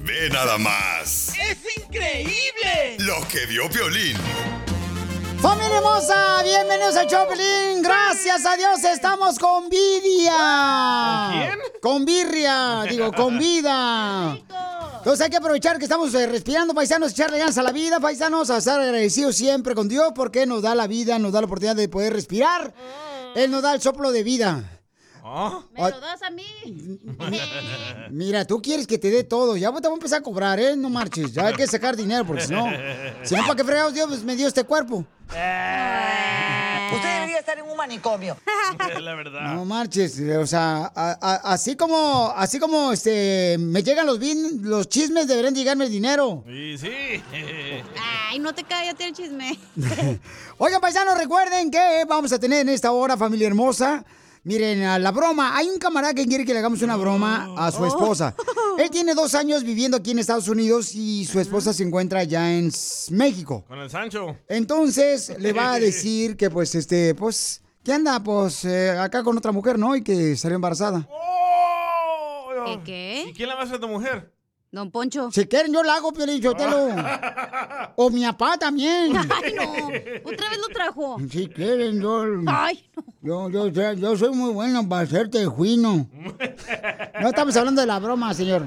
Ve nada más ¡Es increíble! lo que vio Piolín. ¡Familia hermosa! Bienvenidos a Choplin. Gracias a Dios estamos con Vidia. ¿Con quién? Con birria, digo, con vida. Entonces hay que aprovechar que estamos eh, respirando, paisanos, echarle ganas a la vida, paisanos, a estar agradecidos siempre con Dios porque nos da la vida, nos da la oportunidad de poder respirar. Él nos da el soplo de vida. ¿Me lo das a mí? Mira, tú quieres que te dé todo. Ya te voy a empezar a cobrar, ¿eh? No marches. Ya hay que sacar dinero porque si no... Si no, ¿para qué fregados Dios me dio este cuerpo? Usted debería estar en un manicomio. La verdad. No marches, o sea, a- a- así como, así como este, me llegan los bin, los chismes, deberían llegarme el dinero. Sí, sí. Ay, no te cállate el chisme. Oigan, paisanos, recuerden que vamos a tener en esta hora, familia hermosa. Miren, a la broma. Hay un camarada que quiere que le hagamos una broma a su Oh. esposa. Él tiene dos años viviendo aquí en Estados Unidos y su esposa se encuentra ya en México. Con el Sancho. Entonces le va a decir que, pues, este, pues, que anda, pues, eh, acá con otra mujer, ¿no? Y que salió embarazada. ¿Qué qué? ¿Y quién la va a hacer tu mujer? Don Poncho. Si quieren, yo la hago, Piolín Sotelo. O mi papá también. Ay, no. Otra vez lo trajo. Si quieren, yo. Ay, Yo, yo, yo, yo soy muy bueno para hacerte juino. No estamos hablando de la broma, señor.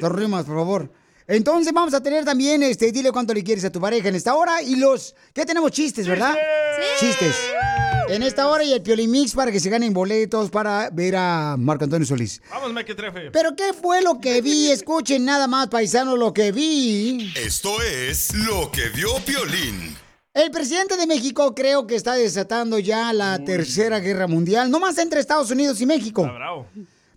Dos rimas, por favor. Entonces vamos a tener también, este, dile cuánto le quieres a tu pareja en esta hora y los, ¿qué tenemos? Chistes, ¿verdad? Chistes. En esta hora y el Piolimix para que se ganen boletos para ver a Marco Antonio Solís. Vamos, Mequetrefe. Pero ¿qué fue lo que vi? Escuchen nada más, paisano, lo que vi. Esto es lo que vio Piolín. El presidente de México creo que está desatando ya la tercera guerra mundial, no más entre Estados Unidos y México. Bravo.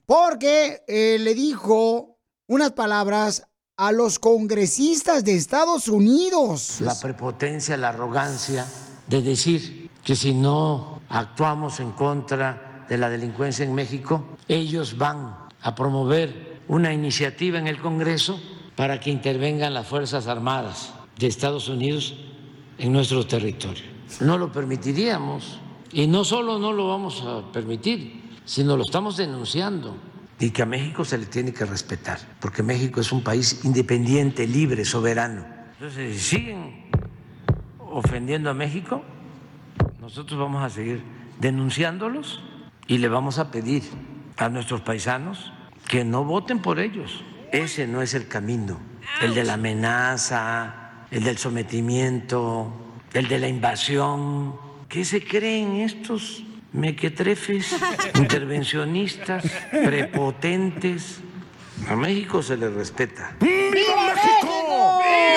Porque eh, le dijo unas palabras a los congresistas de Estados Unidos. la prepotencia, la arrogancia de decir que si no actuamos en contra de la delincuencia en México, ellos van a promover una iniciativa en el Congreso para que intervengan las Fuerzas Armadas de Estados Unidos en nuestro territorio. No lo permitiríamos y no solo no lo vamos a permitir, sino lo estamos denunciando y que a México se le tiene que respetar, porque México es un país independiente, libre, soberano. Entonces, si siguen ofendiendo a México, nosotros vamos a seguir denunciándolos y le vamos a pedir a nuestros paisanos que no voten por ellos. Ese no es el camino, el de la amenaza, el del sometimiento, el de la invasión. ¿Qué se creen estos mequetrefes, intervencionistas, prepotentes? A México se le respeta. ¡Viva México! ¡Viva!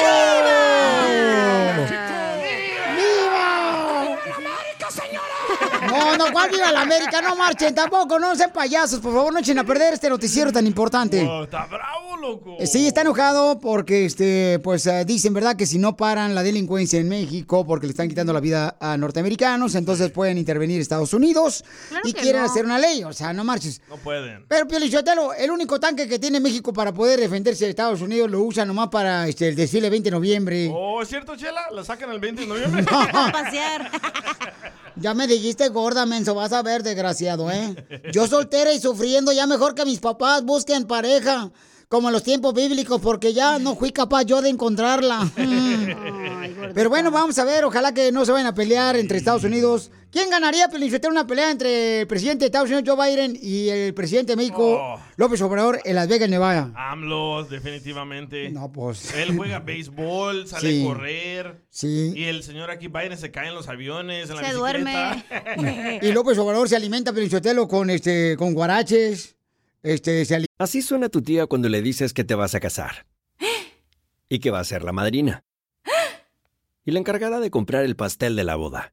No, no, ¿cuál viva la América? No marchen tampoco, no sean payasos, por favor, no echen a perder este noticiero tan importante. Oh, está bravo, loco. Eh, Sí, está enojado porque, este, pues, eh, dicen, ¿verdad? Que si no paran la delincuencia en México porque le están quitando la vida a norteamericanos, entonces pueden intervenir Estados Unidos Claro y quieren no. hacer una ley. O sea, no marches. No pueden. Pero, Piolichotelo, el único tanque que tiene México para poder defenderse de Estados Unidos lo usa nomás para este, el desfile 20 de noviembre. Oh, ¿es cierto, Chela? ¿La sacan el 20 de noviembre? a pasear. Ya me dijiste gorda, menso, vas a ver, desgraciado, ¿eh? Yo soltera y sufriendo, ya mejor que mis papás busquen pareja, como en los tiempos bíblicos, porque ya no fui capaz yo de encontrarla. Pero bueno, vamos a ver, ojalá que no se vayan a pelear entre Estados Unidos, ¿Quién ganaría, Pelichotelo, una pelea entre el presidente de Estados Unidos, Joe Biden, y el presidente de México, Oh. López Obrador, en Las Vegas, Nevada? AMLO, definitivamente. No, pues. Él juega béisbol, sale Sí. a correr. Sí. Y el señor aquí Biden se cae en los aviones, en la Se bicicleta. duerme. Y López Obrador se alimenta, Pelichotelo, con, este, con guaraches. Este, se Así suena tu tía cuando le dices que te vas a casar. Y que va a ser la madrina. Y la encargada de comprar el pastel de la boda.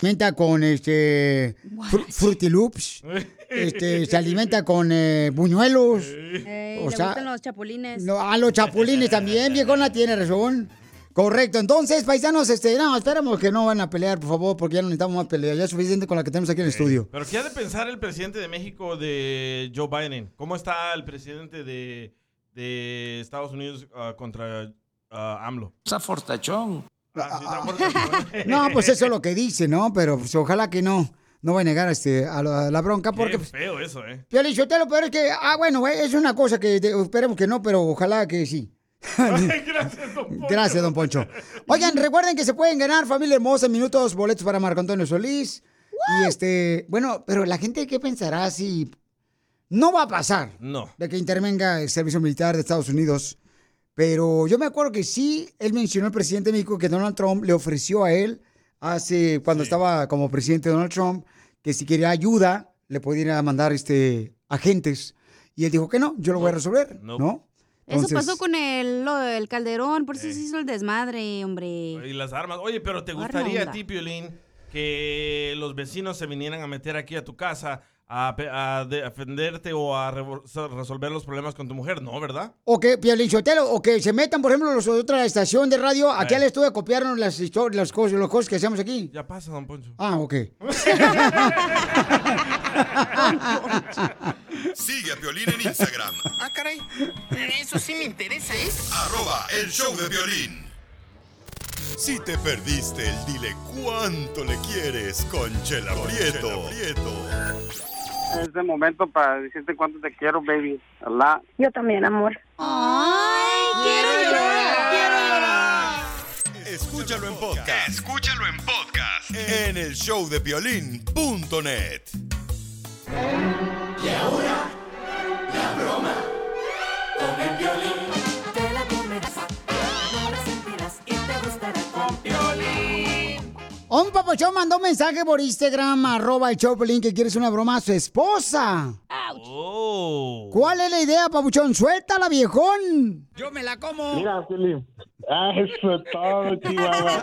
Alimenta con este fru- Fruity Loops, este, se alimenta con eh, buñuelos. Ey, O le sea, gustan los chapulines. No, a los chapulines también, viejona, tiene razón. Correcto, entonces, paisanos, este, no, esperamos que no van a pelear, por favor, porque ya no necesitamos más peleas, ya es suficiente con la que tenemos aquí en el estudio. Pero ¿qué ha de pensar el presidente de México de Joe Biden? ¿Cómo está el presidente de, de Estados Unidos ah, contra ah, AMLO? Está fortachón. Ah, sí, está fuerte. No, pues eso es lo que dice, ¿no? Pero pues, ojalá que no, no va a negar este, a la, la bronca, porque... Qué Pues, feo eso, ¿eh? Yo te lo peor es que, ah, bueno, güey, es una cosa que te- esperemos que no, pero ojalá que sí. Gracias, don Poncho. Gracias, don Poncho. Oigan, recuerden que se pueden ganar, familia hermosa, minutos, boletos para Marco Antonio Solís. Y este, bueno, pero la gente, ¿qué pensará si no va a pasar No. de que intervenga el servicio militar de Estados Unidos? Pero yo me acuerdo que sí, él mencionó al presidente de México que Donald Trump le ofreció a él, hace, cuando estaba como presidente Donald Trump, que si quería ayuda, le pudiera mandar este, agentes. Y él dijo que no, yo lo voy a resolver, No. ¿no? Eso pasó con el, lo del Calderón, por eso Eh. se hizo el desmadre, hombre. Y las armas. Oye, pero ¿te gustaría a ti, Piolín, que los vecinos se vinieran a meter aquí a tu casa a, defenderte o a resolver los problemas con tu mujer? No, ¿verdad? O que, Piolichotelo, o que se metan, por ejemplo, los de otra estación de radio, aquí Eh. al estudio a copiarnos las historias, las cosas, las cosas que hacemos aquí. Ya pasa, don Poncho. Ah, ok. Sigue a Piolín en Instagram, Ah, caray. Eso sí me interesa, ¿eh? arroba el show de violín. Si te perdiste el dile cuánto le quieres con Chela Prieto. Es el momento para decirte cuánto te quiero, baby. Allah. Yo también, amor. ¡Ay, quiero llorar! ¡Quiero llorar! Escúchalo en podcast. Escúchalo en podcast. En el show de violín.net. Te Un papuchón mandó un mensaje por Instagram, arroba el Choplin, que quieres una broma a su esposa. Oh. ¿Cuál es la idea, papuchón? Suéltala, viejón. Yo me la como. Mira, Felipe. Ah, eso es todo, Chihuahua.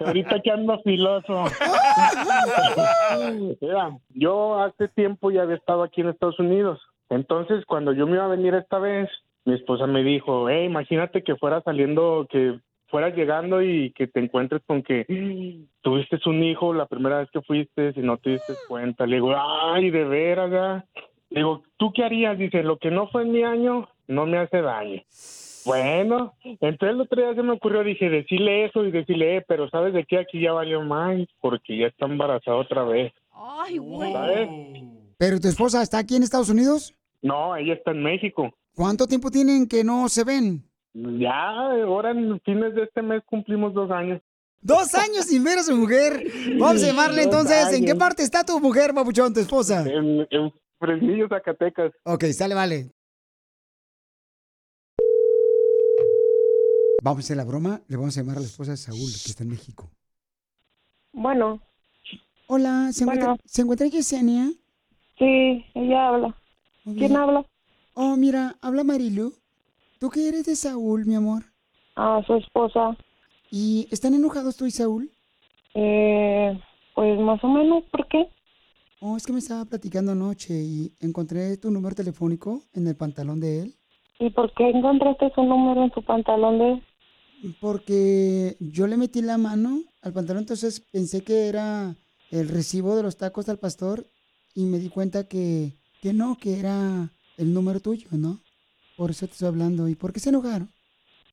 Ahorita que ando filoso. Mira, yo hace tiempo ya había estado aquí en Estados Unidos. Entonces, cuando yo me iba a venir esta vez, mi esposa me dijo, hey, imagínate que fuera saliendo, que fueras llegando y que te encuentres con que tuviste un hijo la primera vez que fuiste y no te diste cuenta. Le digo, ay, de veras, ya. Le digo, ¿tú qué harías? Dice, lo que no fue en mi año, no me hace daño. Bueno, entonces el otro día se me ocurrió, dije, decirle eso y decirle, eh, pero ¿sabes de qué? Aquí ya valió más, porque ya está embarazada otra vez, Ay, güey. ¿sabes? ¿Pero tu esposa está aquí en Estados Unidos? No, ella está en México. ¿Cuánto tiempo tienen que no se ven? Ya, ahora en fines de este mes cumplimos dos años. Dos años sin ver a su mujer. Vamos a llamarle entonces. ¿En qué parte está tu mujer, papuchón, tu esposa? En, en Fresnillo, Zacatecas. Ok, sale, vale. Vamos a hacer la broma. Le vamos a llamar a la esposa de Saúl, que está en México. Bueno. Hola, ¿se encuentra, Bueno. ¿se encuentra Yesenia? Sí, ella habla. ¿Quién habla? Oh, mira, habla Marilu. ¿Tú qué eres de Saúl, mi amor? Ah, su esposa. ¿Y están enojados tú y Saúl? Eh, pues más o menos, ¿por qué? Oh, es que me estaba platicando anoche y encontré tu número telefónico en el pantalón de él. ¿Y por qué encontraste su número en su pantalón de Porque yo le metí la mano al pantalón, entonces pensé que era el recibo de los tacos del pastor y me di cuenta que, que no, que era el número tuyo, ¿no? Por eso te estoy hablando. ¿Y por qué se enojaron?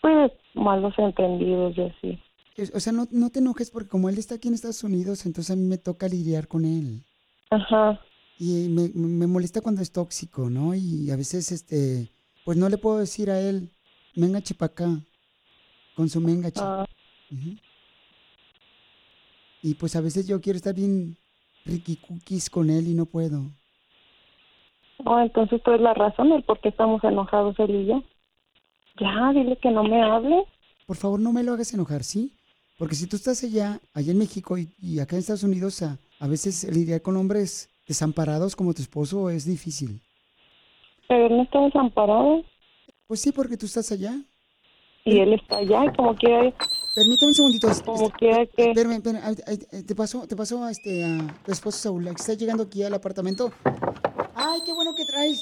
Pues malos entendidos, yo sí. Es- O sea, no, no te enojes porque como él está aquí en Estados Unidos, entonces a mí me toca lidiar con él. Ajá. Y me, me molesta cuando es tóxico, ¿no? Y a veces, este, pues no le puedo decir a él, venga chipacá, con su mengache. Ujú. Y pues a veces yo quiero estar bien cookies con él y no puedo. Oh, entonces tú es la razón el por qué estamos enojados él y yo. Ya, dile que no me hable. Por favor, no me lo hagas enojar, ¿sí? Porque si tú estás allá, allá en México y, y acá en Estados Unidos, a, a veces lidiar con hombres desamparados como tu esposo es difícil. Pero él no está desamparado. Pues sí, porque tú estás allá. Y él está allá y como quiera... Permítame un segundito. Como quiera que... Espérame, espérame, te pasó, te pasó a este, a tu esposo Saúl, que está llegando aquí al apartamento. Ay, qué bueno que traes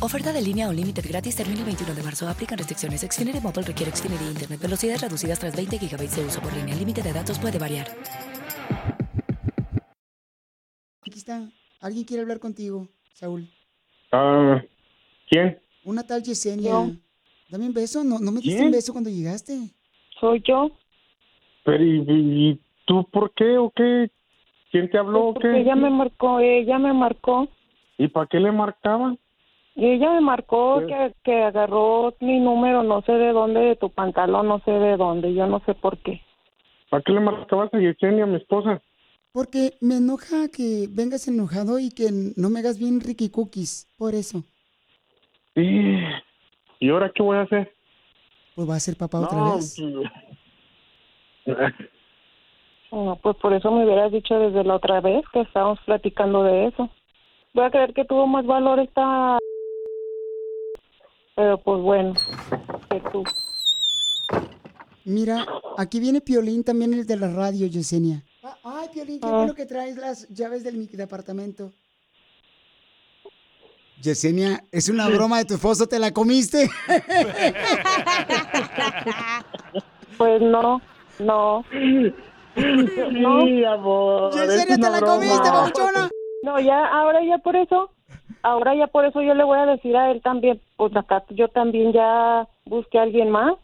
Oferta de línea o límite gratis termina el 21 de marzo. Aplican restricciones. Xfinity Mobile requiere Xfinity Internet. Velocidades reducidas tras 20 GB de uso por línea. El límite de datos puede variar. Aquí está. Alguien quiere hablar contigo, Saúl. Ah, ¿Quién? Una tal Yesenia. Yo. Dame un beso. No, no me diste ¿Quién? un beso cuando llegaste. Soy yo. Pero, ¿y, y- tú por qué o qué? ¿Quién te habló o Porque qué? ella me marcó, ella me marcó. ¿Y para qué le marcaba? Y ella me marcó que, que agarró mi número, no sé de dónde, de tu pantalón, no sé de dónde, yo no sé por qué. ¿Para qué le marcabas a Yesenia, mi esposa? Porque me enoja que vengas enojado y que no me hagas bien Ricky Cookies. Por eso. ¿Y, ¿y ahora qué voy a hacer? Pues va a ser papá otra vez. No, pues por eso me hubieras dicho desde la otra vez que estábamos platicando de eso. Voy a creer que tuvo más valor esta... Pero pues bueno, que tú. Mira, aquí viene Piolín también, el de la radio, Yesenia. Ah, Ay, Piolín, qué Ah. bueno que traes las llaves del mi departamento. Yesenia, es una broma de tu esposo, ¿te la comiste? Pues no, no. No. Sí, amor. Yesenia, es ¿te la broma. comiste, babuchona? No, ya, ahora ya por eso, ahora ya por eso yo le voy a decir a él también, pues acá yo también ya busqué a alguien más.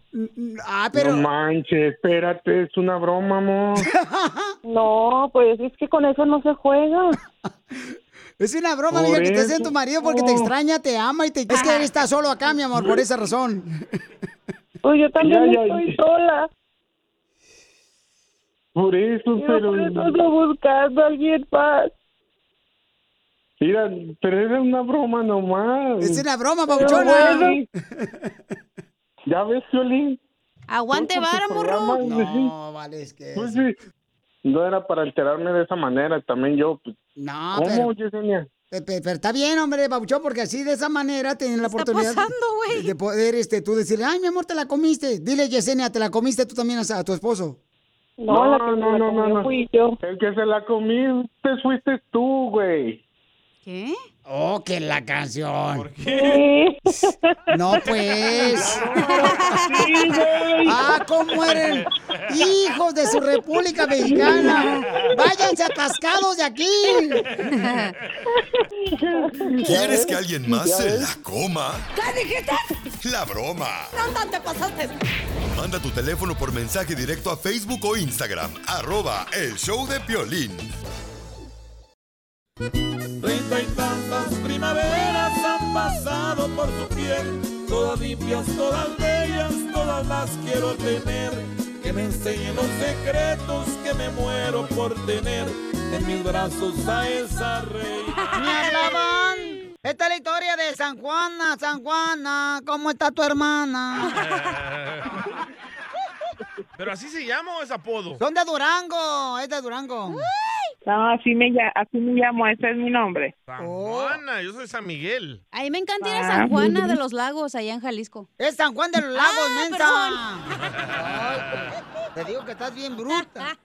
Ah, No manches, espérate, es una broma, amor. No, pues es que con eso no se juega. Es una broma, amiga, que te hacen eso. tu marido porque te extraña, te ama y te... Es que él está solo acá, mi amor, por esa razón. Pues yo también Ya, ya, estoy ya. sola. Por eso, Yo pero... por eso ando buscando a alguien más. Mira, pero es una broma nomás. Es una broma, Pero babuchona. bueno. ¿Ya ves, Violín? Aguante vara, morro. No, vale, es que... Pues sí. no era para alterarme de esa manera. También yo, pues, No, ¿cómo, pero, Yesenia? pe- pe- pero está bien, hombre, Pabuchón, porque así de esa manera tienen la oportunidad de- de poder este, tú decirle, ay, mi amor, te la comiste. Dile, Yesenia, te la comiste tú también a, a tu esposo. No, la que se la comió fui yo. El que se la comí, te fuiste tú, güey. ¿Qué? Oh, que la canción. ¿Por qué? No, pues. ah, ¿cómo eran? Hijos de su República Mexicana. Váyanse atascados de aquí. ¿Quieres que alguien más se la coma? ¿Qué dijiste? La broma. No, no te pasaste. Manda tu teléfono por mensaje directo a Facebook o Instagram. Arroba el show de Piolín. Treinta y tantas primaveras han pasado por su piel, todas limpias, todas bellas, todas las quiero tener. Que me enseñen los secretos que me muero por tener en mis brazos a esa reina. Esta es la historia de San Juana, San Juana. ¿Cómo está tu hermana? Pero así se llama o es apodo. Son de Durango, es de Durango. No, así me, así me llamo, ese es mi nombre. San Juana, yo soy San Miguel. A mí me encanta ir a Ah, San Juana muy de los Lagos, allá en Jalisco. Es San Juan de los Lagos, Ah, mensa. Te digo que estás bien bruta.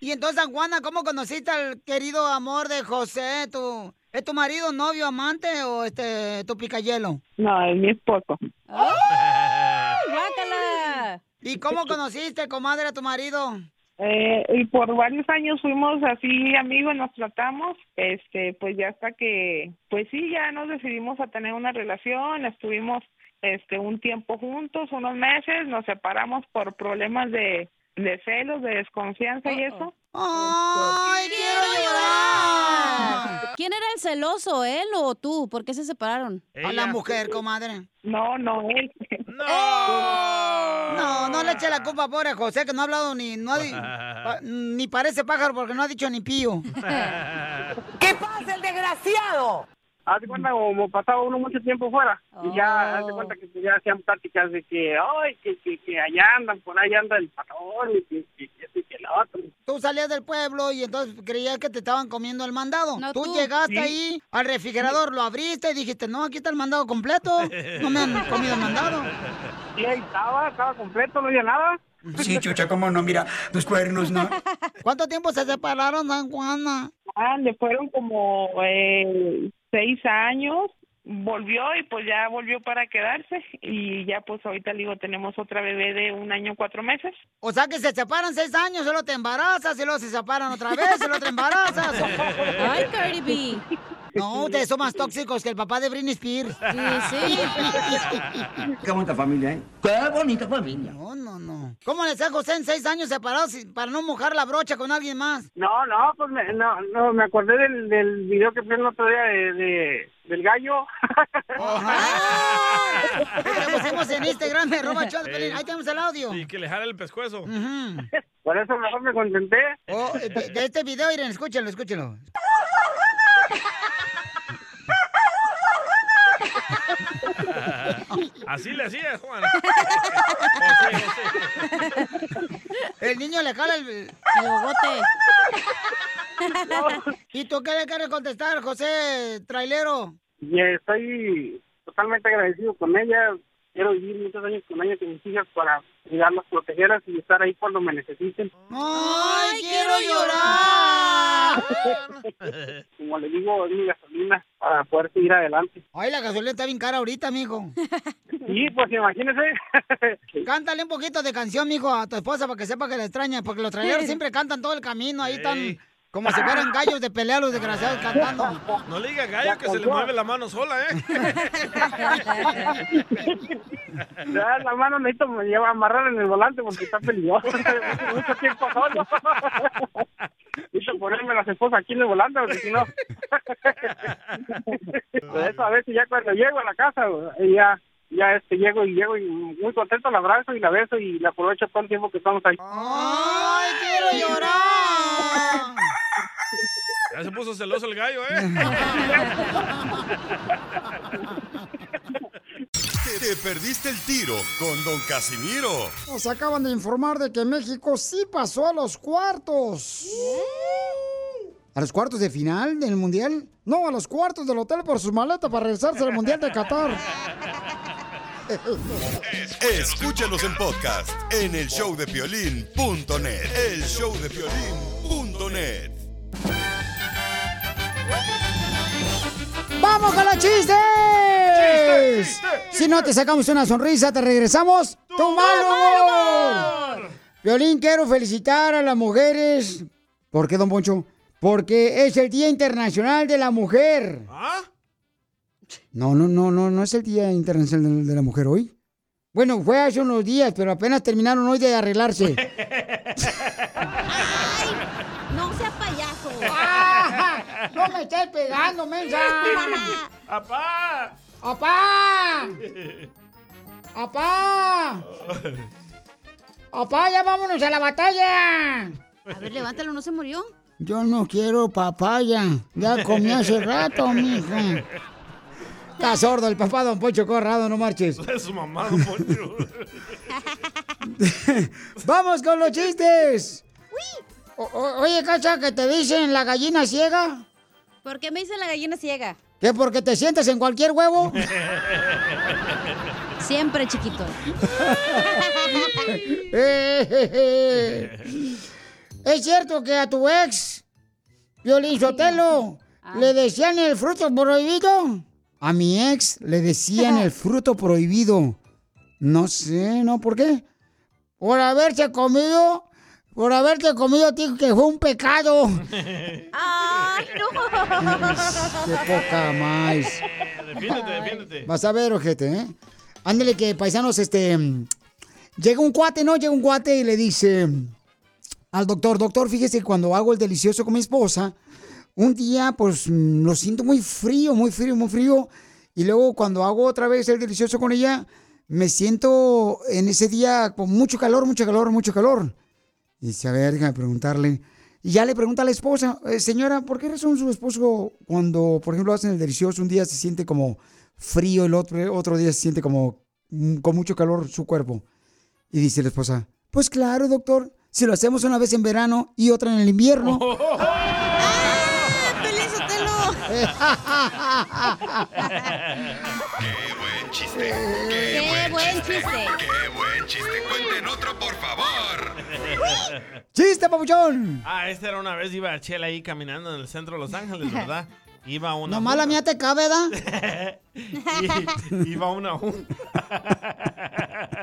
Y entonces, San Juana, ¿cómo conociste al querido amor de José? ¿Tu, ¿Es tu marido, novio, amante o este tu picayelo? No, es mi esposo. ¡Guácala! ¿Y cómo conociste, comadre, a tu marido? Eh, y por varios años fuimos así amigos, nos tratamos, este, pues ya hasta que, pues sí, ya nos decidimos a tener una relación, estuvimos este un tiempo juntos, unos meses, nos separamos por problemas de, de celos, de desconfianza y eso. ¡Ay, quiero llorar! ¿Quién era el celoso, él o tú? ¿Por qué se separaron? A la mujer, comadre. No, no, él. No, no le eche la culpa, pobre José, que no ha hablado ni, no ha ni parece pájaro porque no ha dicho ni pío. ¿Qué pasa, el desgraciado? Haz de cuenta como pasaba uno mucho tiempo fuera y ya haz de Oh. cuenta que ya hacían pláticas de que ay que, que, que allá andan por ahí anda el patrón y que, que, que, que lo otro Tú salías del pueblo y entonces creías que te estaban comiendo el mandado. tú, tú. llegaste Sí. ahí al refrigerador, lo abriste y dijiste, no, aquí está el mandado completo. No me han comido el mandado. y ahí estaba estaba completo no había nada Sí, chucha, cómo no, mira, tus cuernos, ¿no? ¿Cuánto tiempo se separaron, San Juana? Ah, le fueron como eh, seis años, volvió y pues ya volvió para quedarse y ya pues ahorita le digo tenemos otra bebé de un año cuatro meses. O sea que se separan seis años, solo te embarazas y luego se separan otra vez y luego te embarazas. Ay, Cardi B. No, ustedes son más tóxicos que el papá de Britney Spears. Sí, Qué bonita familia, ¿eh? Qué bonita familia. No, no, no. ¿Cómo le hace a José en seis años separados para no mojar la brocha con alguien más? no no pues me, no no me acordé del, del video que vi el otro día de, de- del gallo Que pusimos en Instagram, me roba Pelín. Ahí tenemos el audio. Y que le jale el pescuezo. por eso mejor me contenté Oh, de, de este video, miren, escúchenlo, escúchenlo. Así le hacía, Juan. El niño le jala el, el bogote. ¿Y tú qué le quieres contestar, José Trailero? y estoy totalmente agradecido con ella quiero vivir muchos años con ella con mis hijas para cuidarlas protegerlas y estar ahí cuando me necesiten ¡Ay, quiero llorar! como le digo es mi gasolina para poder seguir adelante Ay, la gasolina está bien cara ahorita, mijo. Sí, pues imagínese. Cántale un poquito de canción, mijo, a tu esposa para que sepa que la extraña, porque los traileros siempre cantan todo el camino, ahí están como si fueran gallos de pelea los desgraciados cantando. No le diga gallo que se le mueve la mano sola, ¿eh? Ya, la mano necesito me lleva a amarrar en el volante porque está peligroso. Mucho tiempo solo. Necesito ponerme las esposas aquí en el volante porque si no. Por eso a veces ya cuando llego a la casa, y ya, ya este llego y llego y muy contento la abrazo y la beso y la aprovecho todo el tiempo que estamos ahí. ¡Ay, quiero llorar! Ya se puso celoso el gallo, ¿eh? Te perdiste el tiro con Don Casimiro. Nos acaban de informar de que México sí pasó a los cuartos. ¿A los cuartos de final del Mundial? No, a los cuartos del hotel por sus maletas para regresarse al Mundial de Qatar. Escúchanos en podcast en el showdepiolín.net. El showdepiolín.net. ¡Vamos con los chistes! Si no te sacamos una sonrisa, te regresamos tu mal. Violín, quiero felicitar a las mujeres. ¿Por qué, don Poncho? Porque es el Día Internacional de la Mujer. ¿Ah? No, no, no, no, no es el Día Internacional de- de la Mujer hoy. Bueno, fue hace unos días, pero apenas terminaron hoy de arreglarse. No sea payaso. ¡No me estés pegando, mensa! ¡Apá! ¡Apá! ¡Apá! ¡Apá, ya vámonos a la batalla! A ver, levántalo, ¿no se murió? Yo no quiero papaya. Ya comí hace rato, mija. Está sordo el papá, don Poncho Corrado, no marches. Es su mamá, don Poncho. ¡Vamos con los chistes! O- o- oye, Cacha, que te dicen la gallina ciega. ¿Por qué me dicen la gallina ciega? ¿Que porque te sientes en cualquier huevo? Siempre, chiquito. ¿Es cierto que a tu ex, Violín Sotelo, le decían el fruto prohibido? A mi ex le decían el fruto prohibido. No sé, ¿no? ¿Por qué? Por haberse comido, por haberte comido a ti que fue un pecado. ¡Ay, no! Qué poca más. Defiéndete, defiéndete. Vas a ver, ojete, ¿eh? Ándale que, paisanos, este... Llega un cuate, ¿no? Llega un cuate y le dice al doctor, doctor, fíjese que cuando hago el delicioso con mi esposa, un día, pues, lo siento muy frío, muy frío, muy frío. Y luego cuando hago otra vez el delicioso con ella, me siento en ese día con mucho calor, mucho calor, mucho calor. Y dice, a ver, déjame preguntarle. Y ya le pregunta a la esposa, "Eh, señora, ¿por qué razón su esposo cuando, por ejemplo, hacen el delicioso un día se siente como frío, el otro, otro día se siente como mm, con mucho calor su cuerpo? Y dice la esposa, pues claro, doctor, si lo hacemos una vez en verano y otra en el invierno. ¡Qué buen chiste! ¡Qué buen chiste! ¡Qué buen chiste! ¡Cuenten otro, por favor! ¡Chiste, papuchón! Ah, esta era una vez, iba Chela ahí caminando en el centro de Los Ángeles, ¿verdad? Iba a una Nomás la mía te cabe, ¿da? y- iba a una junta.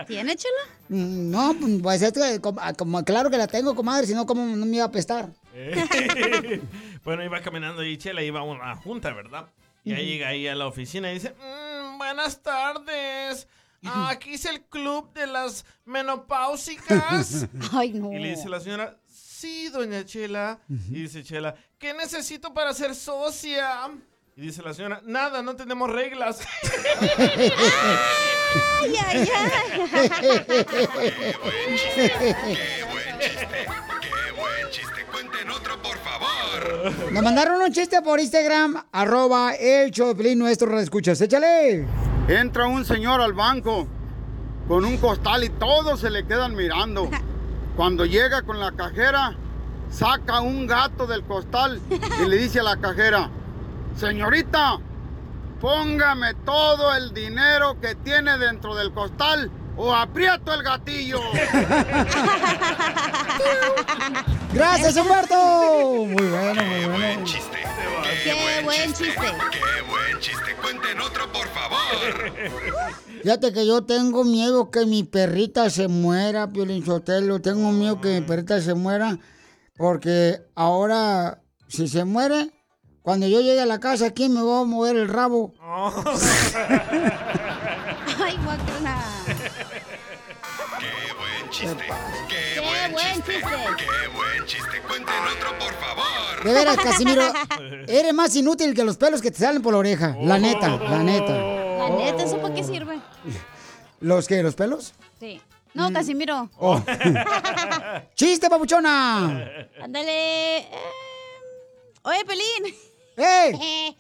¿Tiene, chela? Mm, No, pues es que como, como- claro que la tengo, comadre, si no, ¿cómo no me iba a apestar? bueno, iba caminando y Chela iba a una junta, ¿verdad? Y ahí llega ahí a la oficina y dice, "Mm, buenas tardes. Ah, Aquí es el club de las menopáusicas. Ay, no. Y le dice la señora, sí, doña Chela. Y dice Chela, ¿qué necesito para ser socia? Y dice la señora, nada, no tenemos reglas. ¡Ay, ay, ¡Qué buen chiste! ¡Qué buen chiste! ¡Qué buen chiste! ¡Cuenten otro, por favor! Nos mandaron un chiste por Instagram, arroba el show nuestro escuchas. ¡Échale! Entra un señor al banco con un costal y todos se le quedan mirando. Cuando llega con la cajera, saca un gato del costal y le dice a la cajera, señorita, póngame todo el dinero que tiene dentro del costal o aprieto el gatillo. ¡Gracias, Humberto! Muy bueno, muy bueno. chiste! ¡Qué buen chiste! ¡Qué buen chiste! ¡Cuenten otro, por favor! Fíjate que yo tengo miedo que mi perrita se muera, Piolín Sotelo. Tengo miedo que mi perrita se muera porque ahora, si se muere, cuando yo llegue a la casa, ¿quién me va a mover el rabo? ¡Ay, guacala! ¡Qué buen chiste! ¡Qué, ¡Qué buen, buen chiste! chiste! ¡Qué buen chiste! ¡Cuenten otro, por favor! De veras, Casimiro, eres más inútil que los pelos que te salen por la oreja. La neta, la neta. La neta, ¿eso para qué sirve? ¿Los qué? ¿Los pelos? Sí. No, Casimiro. Oh. ¡Chiste, papuchona! Ándale. eh, Oye, Pelín. ¡Eh!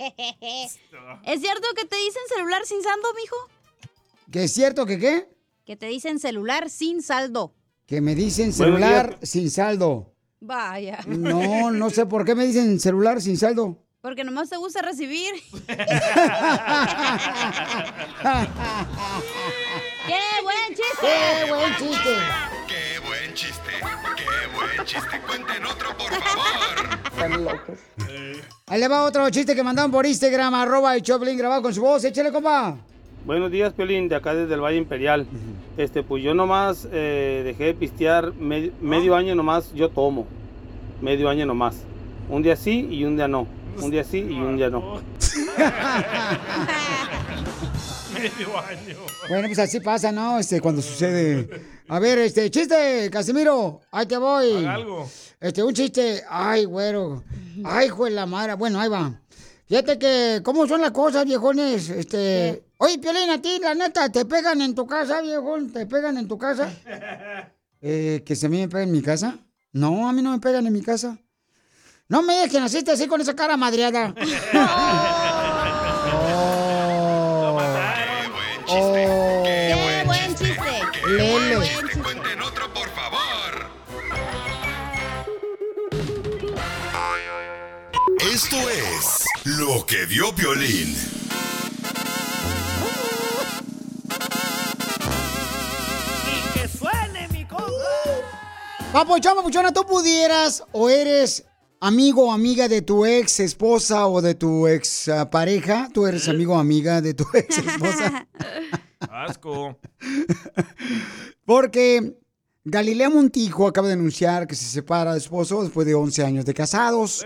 ¿Es cierto que te dicen celular sin saldo, mijo? ¿Que es cierto que qué? Que te dicen celular sin saldo. Que me dicen celular sin saldo. Vaya. No, no sé por qué me dicen celular sin saldo. Porque nomás te gusta recibir. ¡Qué buen chiste! ¡Qué buen chiste! ¡Qué buen chiste! ¡Qué buen chiste! Cuenten otro, por favor. Están locos. Ahí le va otro chiste que mandaron por Instagram, arroba el Choplin grabado con su voz. Échale, compa. Buenos días, Piolín, de acá desde el Valle Imperial. Este, pues yo nomás eh, dejé de pistear me- medio año nomás, yo tomo. Medio año nomás. Un día sí y un día no. Un día sí y un día no. Medio año. Bueno, pues así pasa, ¿no? Este, cuando sucede. A ver, este, chiste, Casimiro. Ahí te voy. Haga algo. Este, un chiste. Ay, güero. Ay, hijo de la madre. Bueno, ahí va. Fíjate que, ¿cómo son las cosas, viejones? Este. Oye, Piolín, a ti, la neta, ¿te pegan en tu casa, viejón? ¿Te pegan en tu casa? Eh, ¿Que si a mí me pegan en mi casa? No, a mí no me pegan en mi casa. No me digas que naciste así con esa cara madreada. Oh. ¡Qué buen chiste! Lele. Cuenten otro, por favor. Esto es lo que vio Piolín. Papuchón, papuchona, tú pudieras o eres amigo o amiga de tu ex esposa o de tu ex ah, pareja. Tú eres amigo o amiga de tu ex esposa. Asco. Porque Galilea Montijo acaba de anunciar que se separa de esposo después de 11 años de casados.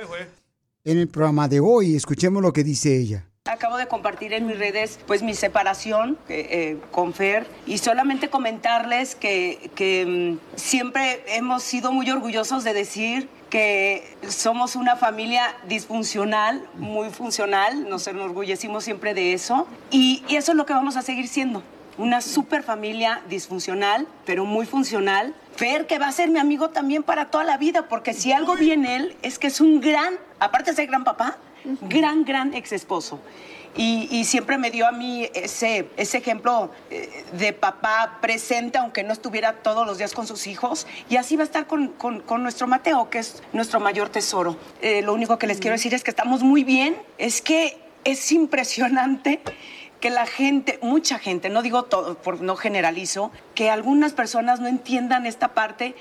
En el programa de hoy, escuchemos lo que dice ella. Acabo de compartir en mis redes pues mi separación eh, eh, con Fer y solamente comentarles que, que, mm, siempre hemos sido muy orgullosos de decir que somos una familia disfuncional, muy funcional, nos enorgullecimos siempre de eso y, y eso es lo que vamos a seguir siendo. Una super familia disfuncional, pero muy funcional. Fer, que va a ser mi amigo también para toda la vida, porque si algo vi en él es que es un gran, aparte de ser gran papá, gran, gran ex esposo. Y, y siempre me dio a mí ese, ese ejemplo eh, de papá presente, aunque no estuviera todos los días con sus hijos. Y así va a estar con, con- con nuestro Mateo, que es nuestro mayor tesoro. Eh, lo único que les quiero decir es que estamos muy bien. Es que es impresionante que la gente, mucha gente, no digo todo, por, no generalizo, que algunas personas no entiendan esta parte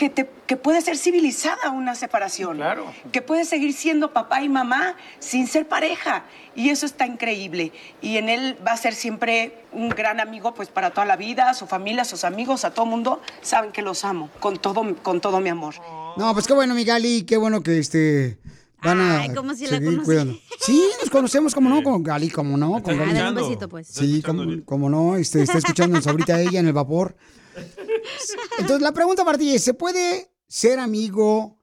que, te, que puede ser civilizada una separación. Que puede seguir siendo papá y mamá sin ser pareja. Y eso está increíble. Y en él va a ser siempre un gran amigo pues para toda la vida, a su familia, a sus amigos, a todo mundo. Saben que los amo con todo, con todo mi amor. No, pues qué bueno, mi Gali, qué bueno que este van a Ay, como si la cuidando. Sí, nos conocemos, como no, con Gali, como no, con Gali. un besito, pues. Sí, como, como no, este, está escuchándonos ahorita ella en el vapor. Entonces, la pregunta es, ¿se puede ser amigo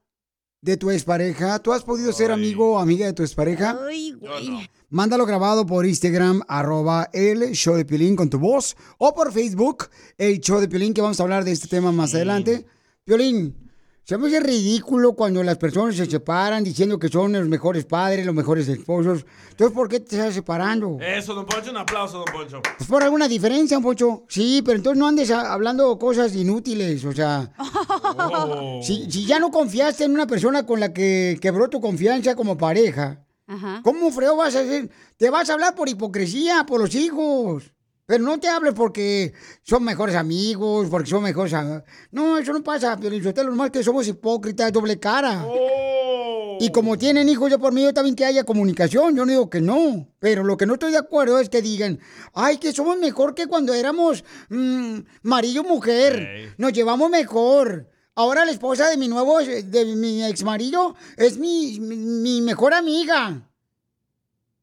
de tu expareja? ¿Tú has podido ser amigo o amiga de tu expareja? Ay, güey. Mándalo grabado por Instagram, arroba el show de Piolín con tu voz, o por Facebook, el show de Piolín, que vamos a hablar de este tema más adelante. Piolín, se me hace ridículo cuando las personas se separan diciendo que son los mejores padres, los mejores esposos. Entonces, ¿por qué te estás separando? Eso, don Poncho, un aplauso, don Poncho. Pues por alguna diferencia, un pocho. Sí, pero entonces no andes a- hablando cosas inútiles, o sea... Oh. Si, si ya no confiaste en una persona con la que quebró tu confianza como pareja, Ajá. ¿cómo freo vas a hacer? Te vas a hablar por hipocresía, por los hijos. Pero no te hables porque son mejores amigos, porque son mejores... am- No, eso no pasa, pero lo normal que somos hipócritas, doble cara. Y como tienen hijos yo por mí, yo también que haya comunicación, yo no digo que no. Pero lo que no estoy de acuerdo es que digan, ay, que somos mejor que cuando éramos mm, marido y mujer. Nos llevamos mejor. Ahora la esposa de mi nuevo, de mi ex marido, es mi, mi, mi mejor amiga.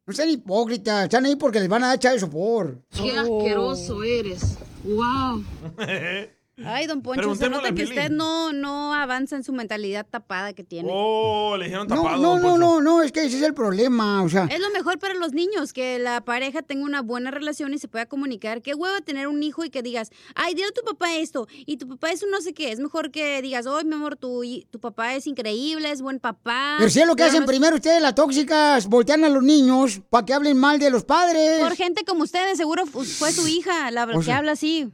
No sean hipócritas, están ahí porque les van a dar echar de sopor. Qué asqueroso eres. Wow. Ay, don Poncho, se nota que usted no, no avanza en su mentalidad tapada que tiene. Oh, le dijeron No, tapado. no, don no, no, no, es que ese es el problema, o sea. Es lo mejor para los niños, que la pareja tenga una buena relación y se pueda comunicar. Qué huevo tener un hijo y que digas, ay, dile a tu papá esto, y tu papá es un no sé qué. Es mejor que digas, ay, mi amor, tu, tu papá es increíble, es buen papá. Pero si es lo que hacen primero ustedes, las tóxicas, voltean a los niños para que hablen mal de los padres. Por gente como ustedes, seguro fu- fue su hija la O que habla así.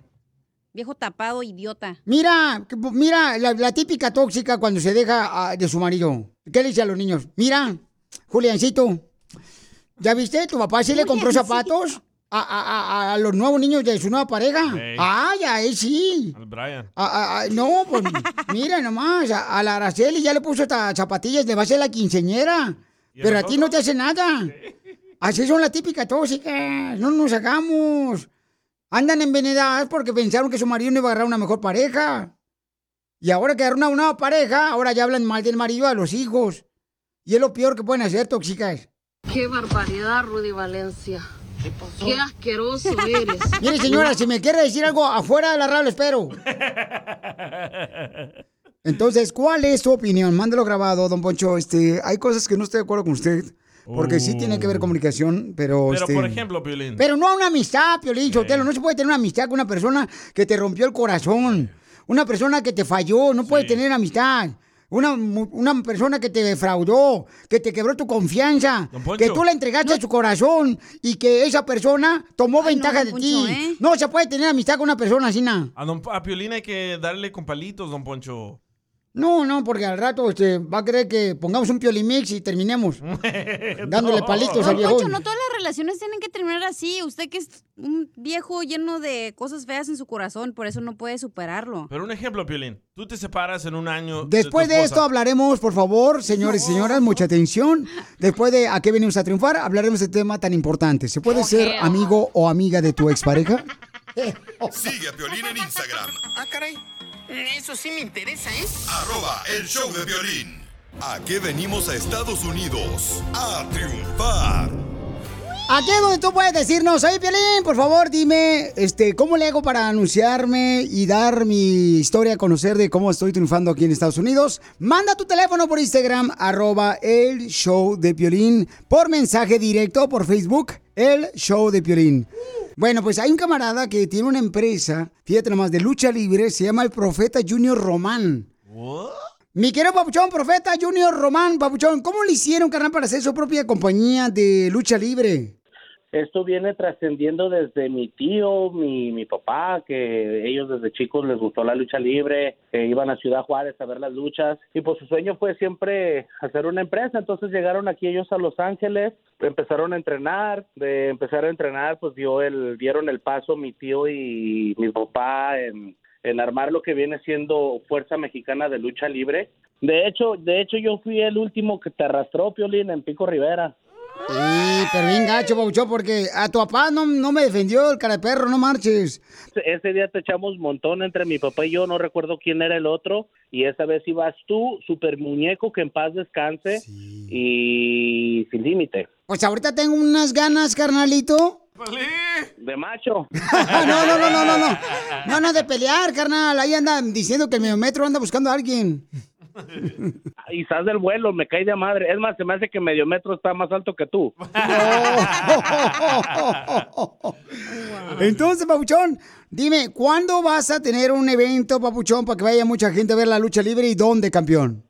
Viejo tapado, idiota. Mira, que- mira, la, la típica tóxica cuando se deja ah, de su marido. ¿Qué le dice a los niños? Mira, Juliancito, ¿ya viste? ¿Tu papá sí le compró zapatos a, a- a- a los nuevos niños de su nueva pareja? Ey. Ay, a él sí. Al Brian. No, pues mira nomás, a, a la Araceli ya le puso hasta zapatillas, le va a ser la quinceñera. ¿Y a Pero a ti no te hace nada. Así son las típicas tóxicas, no nos hagamos. Andan envenenadas porque pensaron que su marido no iba a agarrar una mejor pareja. Y ahora que agarraron una nueva pareja, ahora ya hablan mal del marido a los hijos. Y es lo peor que pueden hacer, tóxicas. Qué barbaridad, Rudy Valencia. Qué asqueroso eres. Mire, señora, si me quiere decir algo afuera de la radio, lo espero. Entonces, ¿cuál es su opinión? Mándelo grabado, don Poncho. Este, hay cosas que no estoy de acuerdo con usted. Porque sí tiene que ver comunicación, pero... Pero, este, por ejemplo, Piolín. Pero no a una amistad, Piolín Sotelo. No se puede tener una amistad con una persona que te rompió el corazón. Una persona que te falló. No puede tener amistad. Una, una persona que te defraudó, que te quebró tu confianza, que tú le entregaste su corazón y que esa persona tomó ventaja de ti. ¿eh? No se puede tener amistad con una persona así, nada. A, don, a Piolín hay que darle con palitos, don Poncho. No, no, porque al rato este, va a querer que pongamos un piolimix y terminemos dándole palitos al Don Poncho, viejón. no todas las relaciones tienen que terminar así. Usted que es un viejo lleno de cosas feas en su corazón, por eso no puede superarlo. Pero un ejemplo, Piolín. Tú te separas en un año. Después de esto hablaremos, por favor, señores y señoras, mucha atención. Después de a qué venimos a triunfar, hablaremos de este tema tan importante. ¿Se puede ser amigo o amiga de tu expareja? Sigue a Piolín en Instagram, Ah, caray. Eso sí me interesa, ¿eh? arroba el show de violín. ¿A qué venimos a Estados Unidos? A triunfar. Aquí es donde tú puedes decirnos, oye, Piolín, por favor, dime, este, ¿cómo le hago para anunciarme y dar mi historia a conocer de cómo estoy triunfando aquí en Estados Unidos? Manda tu teléfono por Instagram, arroba el show de Piolín, por mensaje directo por Facebook, el show de Piolín. Bueno, pues hay un camarada que tiene una empresa, fíjate nomás, de lucha libre, se llama el Profeta Junior Román. Mi querido Papuchón, Profeta Junior Román, Papuchón, ¿cómo le hicieron, carnal, para hacer su propia compañía de lucha libre? Esto viene trascendiendo desde mi tío, mi, mi papá, que ellos desde chicos les gustó la lucha libre, que iban a Ciudad Juárez a ver las luchas y pues su sueño fue siempre hacer una empresa, entonces llegaron aquí ellos a Los Ángeles, empezaron a entrenar, de empezar a entrenar pues dio el, dieron el paso mi tío y mi papá en, en armar lo que viene siendo Fuerza Mexicana de Lucha Libre. De hecho, de hecho yo fui el último que te arrastró, Piolín, en Pico Rivera. Sí, pero bien gacho, porque a tu papá no, no me defendió el cara de perro, no marches. Ese día te echamos montón entre mi papá y yo, no recuerdo quién era el otro, y esa vez ibas tú, super muñeco, que en paz descanse, y sin límite. Pues ahorita tengo unas ganas, carnalito. De macho. no, no, no, no, no, no. No, no, de pelear, carnal. Ahí andan diciendo que el mediometro anda buscando a alguien. Y estás del vuelo, me cae de madre. Es más, se me hace que medio metro está más alto que tú. Entonces, Papuchón, dime, ¿cuándo vas a tener un evento, Papuchón, para que vaya mucha gente a ver la lucha libre y dónde, campeón?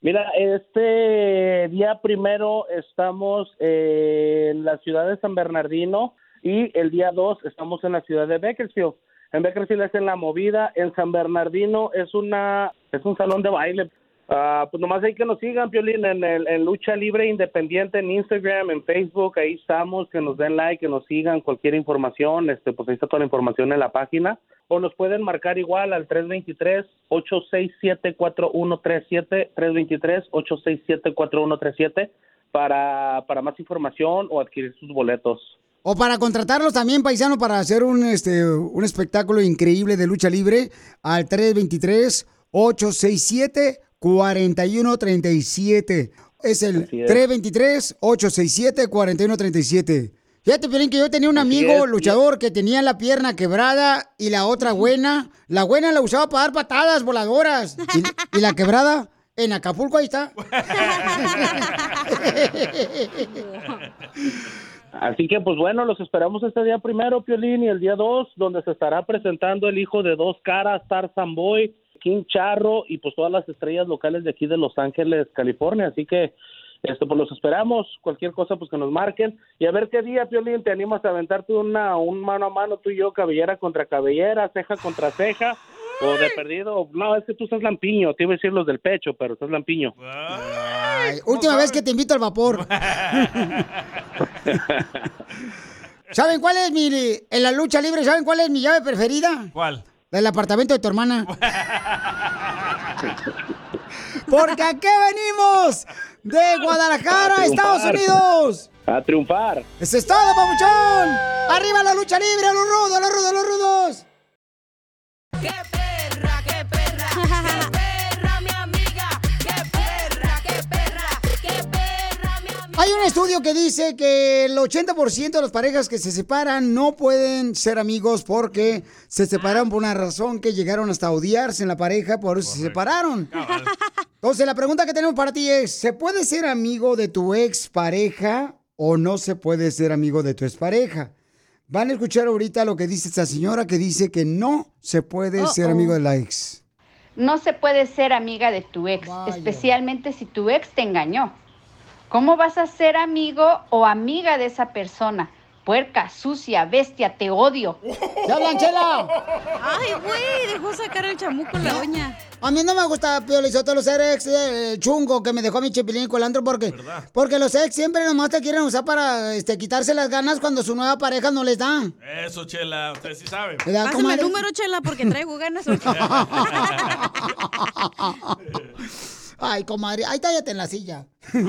Mira, este día primero estamos en la ciudad de San Bernardino y el día dos estamos en la ciudad de Bakersfield. En Bakersfield es en la movida, en San Bernardino es una es un salón de baile. Ah, pues nomás hay que nos sigan, Piolín, en, el, en Lucha Libre Independiente, en Instagram, en Facebook, ahí estamos, que nos den like, que nos sigan, cualquier información, este, pues ahí está toda la información en la página. O nos pueden marcar igual al 323-867-4137, 323-867-4137 para, para más información o adquirir sus boletos. O para contratarlos también, paisano, para hacer un, este, un espectáculo increíble de lucha libre al 323-867-4137. Es el 323-867-4137. Fíjate, Piolín, que yo tenía un amigo es. luchador que tenía la pierna quebrada y la otra buena. La buena la usaba para dar patadas voladoras. Y, y la quebrada, en Acapulco, ahí está. Así que, pues bueno, los esperamos este día primero, Piolín, y el día dos, donde se estará presentando el hijo de dos caras, Tarzan Boy, King Charro y pues todas las estrellas locales de aquí de Los Ángeles, California. Así que, este, pues los esperamos. Cualquier cosa, pues que nos marquen. Y a ver qué día, Piolín, te animas a aventarte una, un mano a mano tú y yo, cabellera contra cabellera, ceja contra ceja. O de perdido, no, es que tú estás lampiño, te iba a decir los del pecho, pero estás lampiño. Ay, última vez que te invito al vapor. ¿Saben cuál es mi, en la lucha libre, ¿saben cuál es mi llave preferida? ¿Cuál? Del apartamento de tu hermana. Porque aquí venimos de Guadalajara, Estados. Unidos. A triunfar. ¡Eso es todo, papuchón! ¡Arriba la lucha libre, los rudos, los rudos, los rudos! Un estudio que dice que el 80% de las parejas que se separan no pueden ser amigos porque se separaron por una razón que llegaron hasta odiarse en la pareja, por eso se separaron. Entonces, la pregunta que tenemos para ti es, ¿se puede ser amigo de tu ex pareja o no se puede ser amigo de tu expareja? Van a escuchar ahorita lo que dice esta señora que dice que no se puede Oh, ser oh. amigo de la ex. No se puede ser amiga de tu ex, especialmente si tu ex te engañó. ¿Cómo vas a ser amigo o amiga de esa persona? Puerca, sucia, bestia, te odio. ¡Ya hablan, Chela! Ay, güey, dejó sacar el chamuco la doña. A mí no me gusta Pio Lizotelo ser ex eh, chungo que me dejó mi chipilín colantro porque, porque los ex siempre nomás te quieren usar para este, quitarse las ganas cuando su nueva pareja no les da. Eso, Chela, usted sí sabe. ¿Verdad, Pásame comadre? el número, Chela, porque traigo ganas. Ay, comadre, ahí tállate en la silla. ya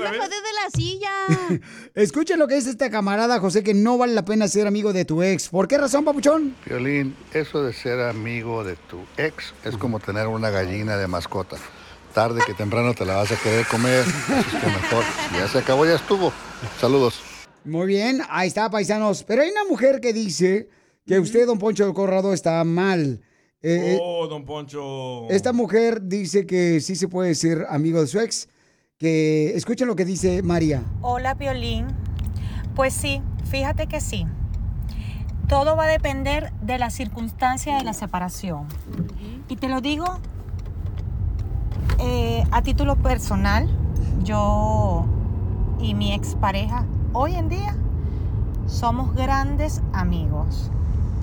me jodé de la silla. Escuchen lo que dice este camarada José que no vale la pena ser amigo de tu ex. ¿Por qué razón, papuchón? Violín, eso de ser amigo de tu ex es como tener una gallina de mascota. Tarde que temprano te la vas a querer comer. Así es que mejor. Ya se acabó, ya estuvo. Saludos. Muy bien, ahí está, paisanos. Pero hay una mujer que dice que usted, don Poncho del Corrado, está mal. Eh, eh, Oh, don Poncho. Esta mujer dice que sí se puede ser amigo de su ex. Que escuchen lo que dice María. Hola, Violín. Pues sí, fíjate que sí. Todo va a depender de la circunstancia de la separación. Y te lo digo eh, a título personal, yo y mi expareja hoy en día somos grandes amigos.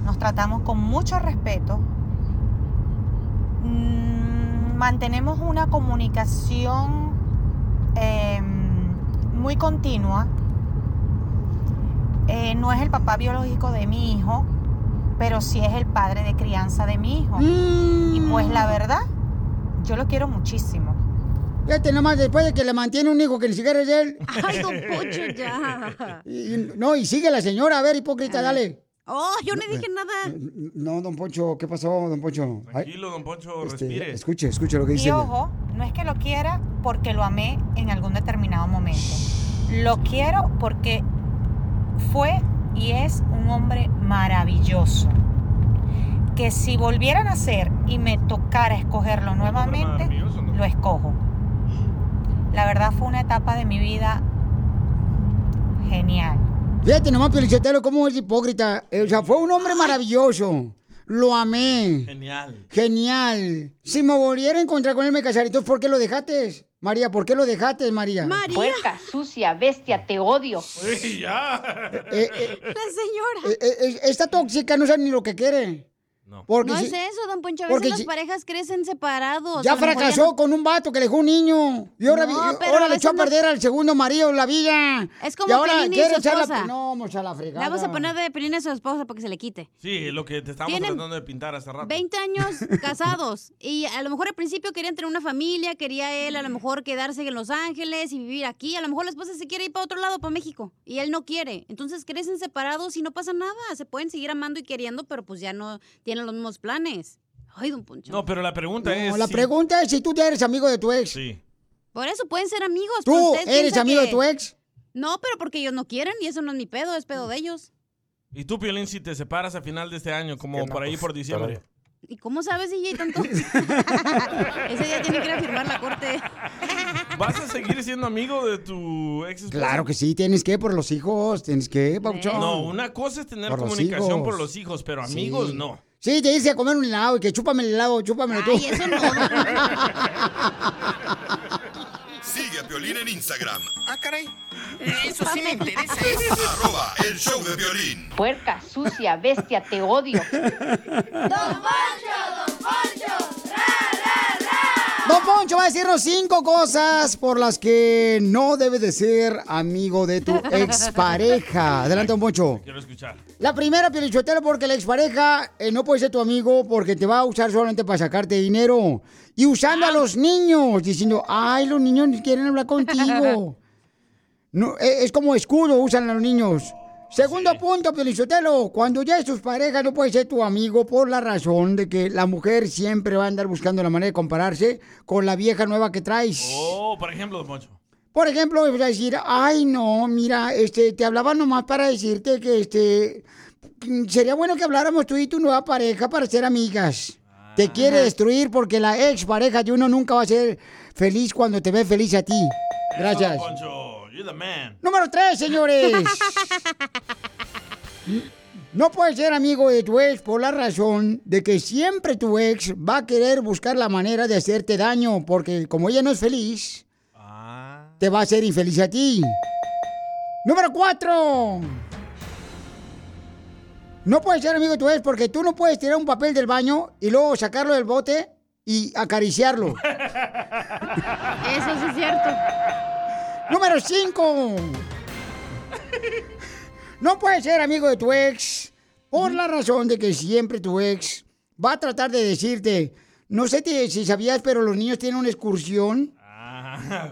Nos tratamos con mucho respeto. Mm, mantenemos una comunicación eh, muy continua. Eh, no es el papá biológico de mi hijo, pero sí es el padre de crianza de mi hijo. Y pues la verdad, yo lo quiero muchísimo. Fíjate nomás, después de que le mantiene un hijo que ni siquiera es él. Ay, don Poncho, ya. Y- no, y sigue la señora. A ver, hipócrita, dale. Oh, yo no dije nada. No, don Poncho, ¿qué pasó, don Poncho? Tranquilo, don Poncho, este, respire. escuche, escuche lo que dice. Y ojo, no es que lo quiera porque lo amé en algún determinado momento. Lo quiero porque fue y es un hombre maravilloso. Que si volvieran a ser y me tocara escogerlo nuevamente, lo escojo. La verdad fue una etapa de mi vida genial. Fíjate nomás, Piolichotelo, cómo es hipócrita. Eh, O sea, fue un hombre maravilloso. Lo amé. Genial. Genial. Si me volviera a encontrar con él, me casaría. Entonces, ¿por qué lo dejaste? María, ¿por qué lo dejaste, María? Puerca, sucia, bestia, te odio. Uy, ya. Eh, eh, La señora. eh, eh, esta tóxica no sabe ni lo que quiere. No. Porque no si- es eso, don Poncho. A porque veces las si- parejas crecen separados. ya fracasó no- con un vato que le dejó un niño. Y ahora, No, vi- pero ahora le echó a perder al segundo marido la vida. Es como y ahora Pelín y quiere su echar la... esposa. No, vamos a la fregada. vamos a poner de pelín a su esposa para que se le quite. Sí, lo que te estamos Tienen tratando de pintar hace rato. 20 años casados. Y a lo mejor al principio querían tener una familia, quería él a lo mejor quedarse en Los Ángeles y vivir aquí. A lo mejor la esposa se quiere ir para otro lado, para México. Y él no quiere. Entonces crecen separados y no pasa nada. Se pueden seguir amando y queriendo, pero pues ya no tienen los mismos planes. Ay, don Poncho. No, pero la pregunta es. No, la si- pregunta es si tú eres amigo de tu ex. Sí. Por eso pueden ser amigos. ¿Tú eres amigo de tu ex? No, pero porque ellos no quieren y eso no es mi pedo, es pedo de ellos. Y tú, Piolín, si te separas a final de este año, como por ahí por diciembre. ¿Y cómo sabes, DJ, tanto? Ese día tiene que ir a firmar la corte. ¿Vas a seguir siendo amigo de tu ex esposa? Claro que sí, tienes que por los hijos, tienes que, Papuchón. No, una cosa es tener Por comunicación por los hijos, pero amigos Sí. no. Sí, te dice a comer un helado y que chúpame el helado, chúpamelo tú. Ay, eso no. Sigue a Piolín en Instagram. Ah, caray. Eso sí me interesa. Arroba el show de violín. Puerca, sucia, bestia, te odio. Don Poncho va a decirnos cinco cosas por las que no debes de ser amigo de tu expareja. Adelante, Don Poncho. Quiero escuchar. La primera, Pielichotelo, porque la expareja eh, no puede ser tu amigo porque te va a usar solamente para sacarte dinero. Y usando a los niños, diciendo, ay, los niños quieren hablar contigo. No, eh, es como escudo, usan a los niños. Segundo punto, Pielichotelo, cuando ya es tu pareja no puede ser tu amigo por la razón de que la mujer siempre va a andar buscando la manera de compararse con la vieja nueva que traes. Oh, por ejemplo, Don Poncho. Por ejemplo, vas a decir, ay no, mira, este, te hablaba nomás para decirte que este sería bueno que habláramos tú y tu nueva pareja para ser amigas. Te quiere destruir porque la ex pareja de uno nunca va a ser feliz cuando te ve feliz a ti. Gracias. Eso, Poncho. You're the man. Número tres, señores. No puedes ser amigo de tu ex por la razón de que siempre tu ex va a querer buscar la manera de hacerte daño, porque como ella no es feliz, te va a hacer infeliz a ti. Número cuatro. No puedes ser amigo de tu ex porque tú no puedes tirar un papel del baño y luego sacarlo del bote y acariciarlo. Eso sí es cierto. Número 5. No puedes ser amigo de tu ex por la razón de que siempre tu ex va a tratar de decirte, no sé si sabías, pero los niños tienen una excursión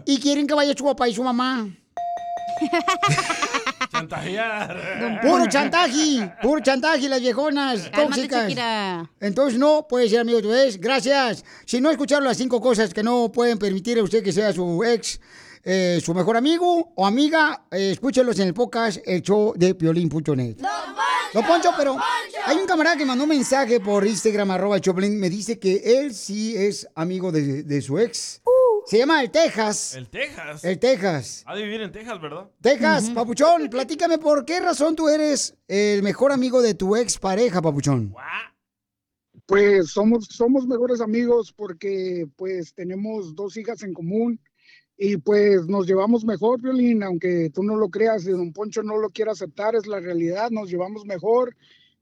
y quieren que vaya su papá y su mamá. Chantajear. Puro chantaje, puro chantaje, las viejonas Cálmate, tóxicas. Shakira. Entonces no puede ser amigo de tu ex. Gracias. Si no escucharon las cinco cosas que no pueden permitir a usted que sea su ex, eh, su mejor amigo o amiga, eh, escúchenlos en el podcast, el show de piolín.net. Don Poncho, pero hay un camarada que mandó un mensaje por Instagram, arroba Choplin, me dice que él sí es amigo de, de su ex. Se llama el Texas. El Texas. El Texas. Ha de vivir en Texas, ¿verdad? Texas, Papuchón, platícame por qué razón tú eres el mejor amigo de tu ex pareja, Papuchón. Pues somos, somos mejores amigos porque pues tenemos dos hijas en común y pues nos llevamos mejor, Violín, aunque tú no lo creas y don Poncho no lo quiera aceptar, es la realidad, nos llevamos mejor.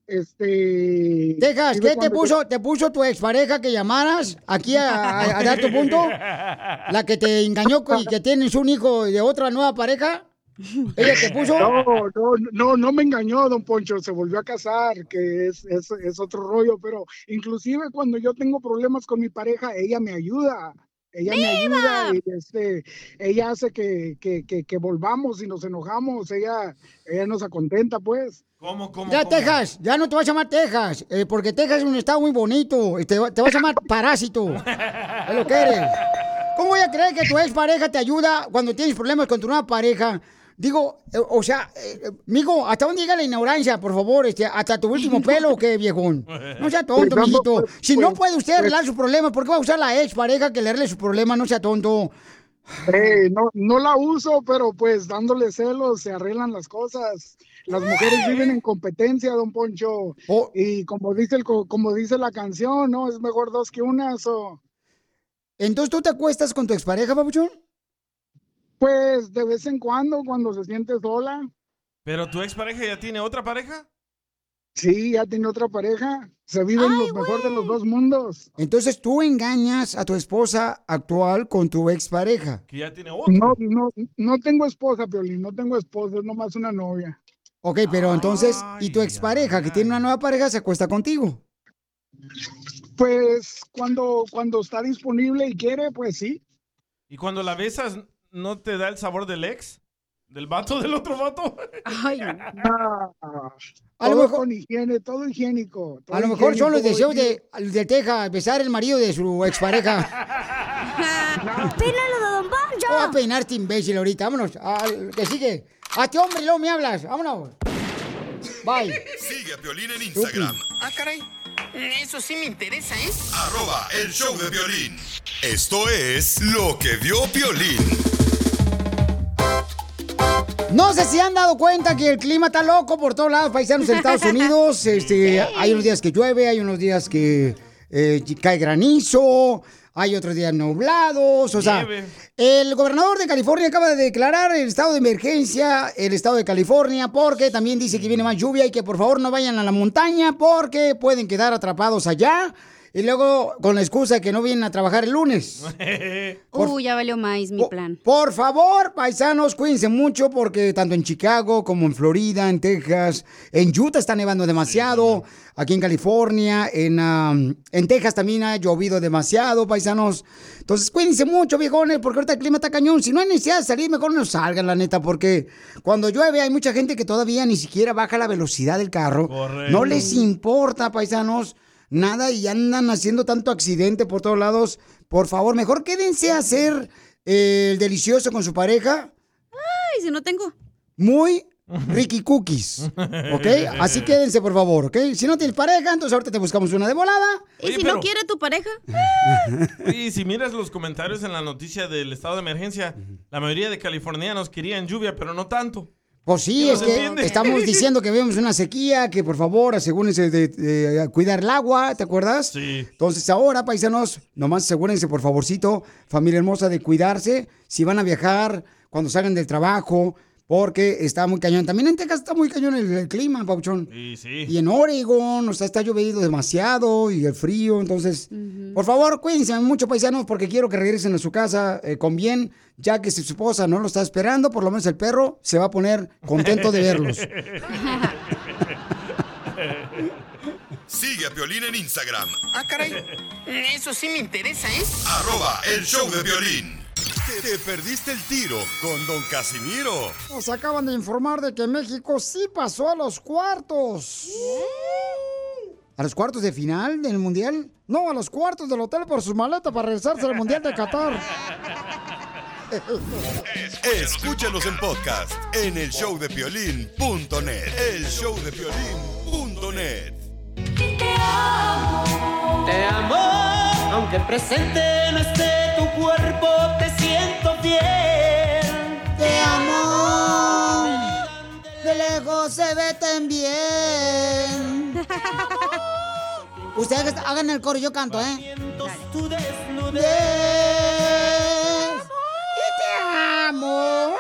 Este. Texas, ¿qué te puso, te puso tu expareja que llamaras aquí a, a- a dar tu punto? La que te engañó y que tienes un hijo de otra nueva pareja. ¿Ella te puso? No, no, no, no me engañó, don Poncho, se volvió a casar, que es, es, es otro rollo, pero inclusive cuando yo tengo problemas con mi pareja, ella me ayuda. Ella me ayuda y este, ella hace que, que, que, que volvamos y nos enojamos, ella, ella nos acontenta, pues. ¿Cómo, cómo, Ya, Texas, ya no te vas a llamar Texas, eh, porque Texas es un estado muy bonito. y Te, te vas a llamar Parásito. Es lo que eres. ¿Cómo voy a creer que tu ex pareja te ayuda cuando tienes problemas con tu nueva pareja? Digo, eh, o sea, eh, mijo, ¿hasta dónde llega la ignorancia, por favor? Este, ¿Hasta tu último pelo qué, viejón? No sea tonto, Pues, mijito. pues, Si no pues, puede usted arreglar sus problemas, ¿por qué va a usar la ex pareja que le arregle sus problemas? No sea tonto. Eh, no, no la uso, pero pues dándole celos se arreglan las cosas. Las mujeres viven en competencia, don Poncho. Y como dice el, co- como dice la canción, ¿no? Es mejor dos que una. so. Entonces, ¿tú te acuestas con tu expareja, papuchón? Pues de vez en cuando, cuando se siente sola. ¿Pero tu expareja ya tiene otra pareja? Sí, ya tiene otra pareja. Se viven los mejor de los dos mundos. Entonces, tú engañas a tu esposa actual con tu expareja. Que ya tiene otro. No, no, no tengo esposa, Piolín, no tengo esposa, es nomás una novia. Ok, pero entonces, ¿y tu expareja que tiene una nueva pareja se acuesta contigo? Pues cuando, cuando está disponible y quiere, pues sí. ¿Y cuando la besas, no te da el sabor del ex? ¿Del vato del otro vato? Ay, Ah, A lo todo mejor- con higiene, todo higiénico. todo A lo mejor son los deseos de, de Texas besar el marido de su expareja. ¡Pílalo de Don Poncho! voy a peinar este imbécil ahorita. Vámonos. Al que sigue. A ti, hombre, y luego me hablas. Vámonos. Bye. Sigue a Piolín en Instagram. Ah, caray. Eso sí me interesa, ¿eh? Arroba el show de violín. Esto es lo que vio Piolín. No sé si han dado cuenta que el clima está loco por todos lados, paisanos en Estados Unidos. Este, hay unos días que llueve, hay unos días que eh, cae granizo, hay otros días nublados. O sea, el gobernador de California acaba de declarar el estado de emergencia, el estado de California, porque también dice que viene más lluvia y que por favor no vayan a la montaña porque pueden quedar atrapados allá. Y luego con la excusa de que no vienen a trabajar el lunes. Uh, ya valió más mi plan. Por favor, paisanos, cuídense mucho porque tanto en Chicago como en Florida, en Texas, en Utah está nevando demasiado, aquí en California, en, am, en Texas también ha llovido demasiado, paisanos. Entonces, cuídense mucho, viejones, porque ahorita el clima está cañón. Si no hay necesidad de salir, mejor no salgan, la neta, porque cuando llueve hay mucha gente que todavía ni siquiera baja la velocidad del carro. Correcto. No les importa, paisanos, nada y andan haciendo tanto accidente por todos lados. Por favor, mejor quédense a hacer eh, el delicioso con su pareja. Ay, si no tengo. Muy Ricky Cookies, ¿ok? Así quédense, por favor, ¿ok? Si no tienes pareja, entonces ahorita te buscamos una de volada. ¿Y Oye, si pero- no quiere tu pareja? Y si miras los comentarios en la noticia del estado de emergencia, la mayoría de californianos querían lluvia, pero no tanto. Pues sí, ¿Qué es que entiende? estamos diciendo que vemos una sequía, que por favor asegúrense de, de cuidar el agua, ¿te acuerdas? Sí. Entonces ahora, paisanos, nomás asegúrense, por favorcito, familia hermosa, de cuidarse si van a viajar, cuando salgan del trabajo, porque está muy cañón. También en Texas está muy cañón el, el clima, Pauchón. Y sí. Y en Oregon, o sea, está lloviendo demasiado y el frío, entonces, por favor, cuídense mucho, paisanos, porque quiero que regresen a su casa eh, con bien, ya que si su esposa no lo está esperando, por lo menos el perro se va a poner contento de verlos. Sigue a Piolín en Instagram. Ah, caray. Eso sí me interesa, ¿eh? Arroba el show de violín. Te, te perdiste el tiro con Don Casimiro. Nos acaban de informar de que México sí pasó a los cuartos. ¿A los cuartos de final del Mundial? No, a los cuartos del hotel por su maleta para regresarse al Mundial de Qatar. Escúchanos en podcast en el showdepiolín.net. El showdepiolín.net. Te amo, aunque presente no esté tu cuerpo, te siento fiel. Te amo. De lejos se ve tan bien. Ustedes hagan el coro, yo canto, ¿eh? Tu desnudez. Y te amo.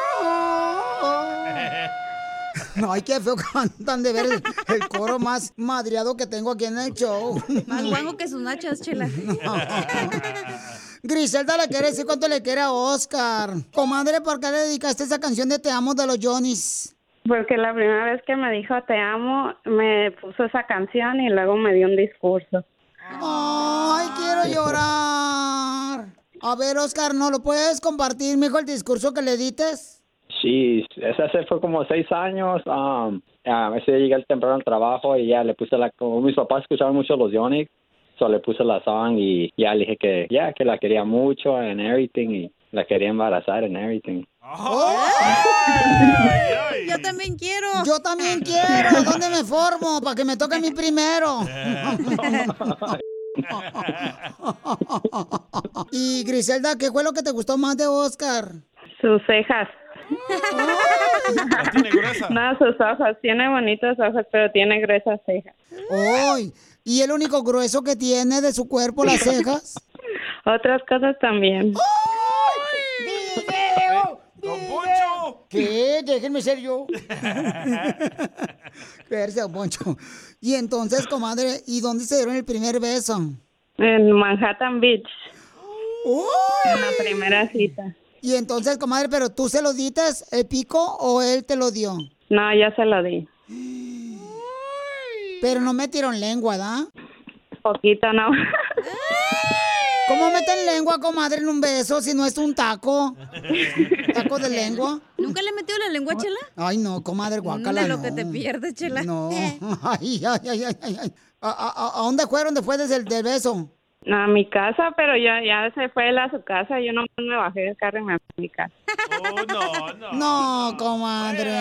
Ay, qué feo cantan de ver el, el coro más madreado que tengo aquí en el show. Más guango que sus nachas, chela. Griselda le quiere decir cuánto le quiere a Oscar. Comadre, ¿por qué le dedicaste esa canción de Te amo de los Johnnys? Porque la primera vez que me dijo te amo, me puso esa canción y luego me dio un discurso. Ay, quiero llorar. A ver, Oscar, ¿no lo puedes compartir, mijo, el discurso que le dites? Sí, ese hace fue como seis años. um, a veces llegué temprano al trabajo y ya le puse la. Como mis papás escuchaban mucho los Yonix, so le puse la song y ya le dije que ya que la quería mucho and everything y la quería embarazar and everything. Yo también quiero. Yo también quiero. ¿Dónde me formo? Para que me toque a mí primero. y Griselda, ¿qué fue lo que te gustó más de Oscar? Sus cejas. No, sus ojos. Tiene bonitos ojos, pero tiene gruesas cejas. ¡Ay! ¿Y el único grueso que tiene de su cuerpo, las cejas? Otras cosas también. ¡Video! ¡Video! ¿Qué? Déjenme ser yo. Verse, don Poncho. Y entonces, comadre, ¿y dónde se dieron el primer beso? En Manhattan Beach. ¡Uy! En la primera cita. Y entonces, comadre, ¿pero tú se lo dites el pico o él te lo dio? No, ya se lo di. Pero no metieron lengua, ¿da? Poquito, ¿no? ¿Cómo meten lengua, comadre, en un beso si no es un taco? ¿Taco de lengua? ¿Nunca le metió la lengua, chela? Ay, no, comadre, guacala, De lo no. que te pierdes, chela. No. Ay, ay, ay, ay, ay, ay. ¿A, a- a- a dónde fueron después del, del beso? A mi casa, pero ya, ya se fue él a su casa. Yo no me bajé del carro y me fui a mi casa. No, comadre.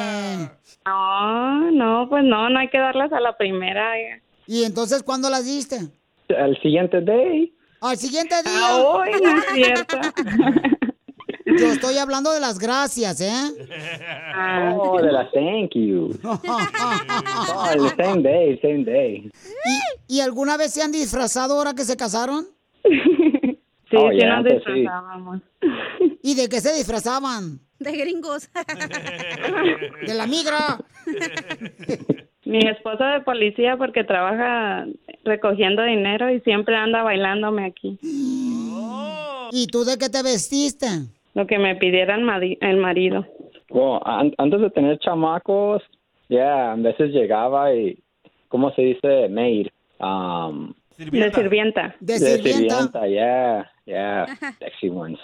No, no, pues no, no hay que darlas a la primera. ¿Y entonces cuándo las diste? El siguiente day. Al siguiente día. Ah, hoy, no es cierto. Yo estoy hablando de las gracias, ¿eh? Oh, de la thank you. Oh, el same day, same day. ¿Y, y alguna vez se han disfrazado ahora que se casaron? Sí, Oh, sí ya, nos pues sí. disfrazábamos. ¿Y de qué se disfrazaban? De gringos. De la migra. Mi esposo de policía porque trabaja recogiendo dinero y siempre anda bailándome aquí. ¿Y tú de qué te vestiste? Lo que me pidiera el, mari- el marido. Bueno, an- antes de tener chamacos, ya, a veces llegaba y, ¿cómo se dice? Maid. Um, De sirvienta. De sirvienta, yeah, yeah, sexy ones.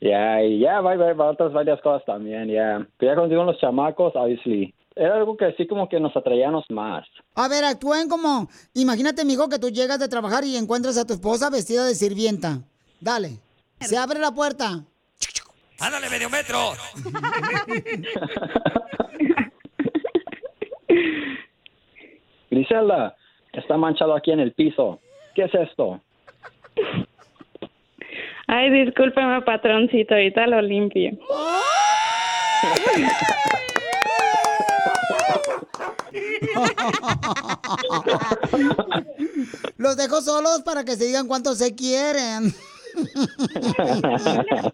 Yeah, y ya, va, va, va, otras varias cosas también, yeah. Pero ya cuando digo los chamacos, obviously, era algo que sí como que nos atraíamos más. A ver, actúen como... Imagínate, mijo, que tú llegas de trabajar y encuentras a tu esposa vestida de sirvienta. Dale. Se abre la puerta. ¡Ándale, medio metro! Griselda, está manchado aquí en el piso. ¿Qué es esto? Ay, discúlpeme, patroncito, ahorita lo limpio. Los dejo solos para que se digan cuánto se quieren.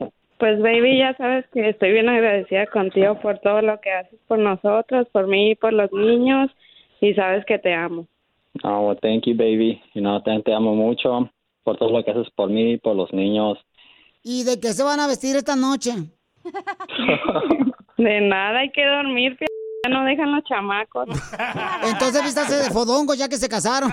Pues, baby, ya sabes que estoy bien agradecida contigo por todo lo que haces por nosotros, por mí y por los niños, y sabes que te amo. Oh, well, thank you, baby. You know, te, te amo mucho por todo lo que haces por mí, por los niños. ¿Y de qué se van a vestir esta noche? De nada, hay que dormir, ya no dejan los chamacos. Entonces vístase de fodongo ya que se casaron.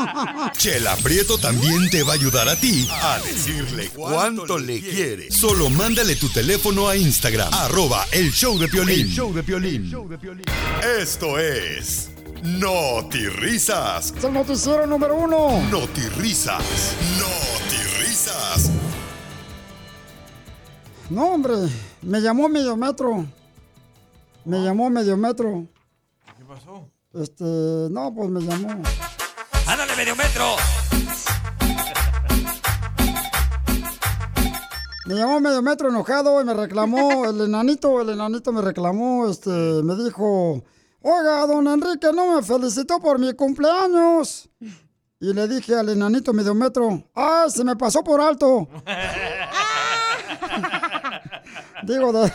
Chela Prieto también te va a ayudar a ti a decirle cuánto le quiere. Solo mándale tu teléfono a Instagram, arroba el show de Piolín. El show de Piolín. Esto es Risas. Es el noticiero número uno. Risas. Risas. No, hombre, me llamó Mediometro. Me llamó Mediometro. ¿Qué pasó? Este, no, pues me llamó. ¡Ándale, medio metro! Me llamó Mediometro enojado y me reclamó, el enanito, el enanito me reclamó, este, me dijo, oiga, don Enrique no me felicitó por mi cumpleaños. Y le dije al enanito Mediometro, ¡ay, se me pasó por alto! Digo, de...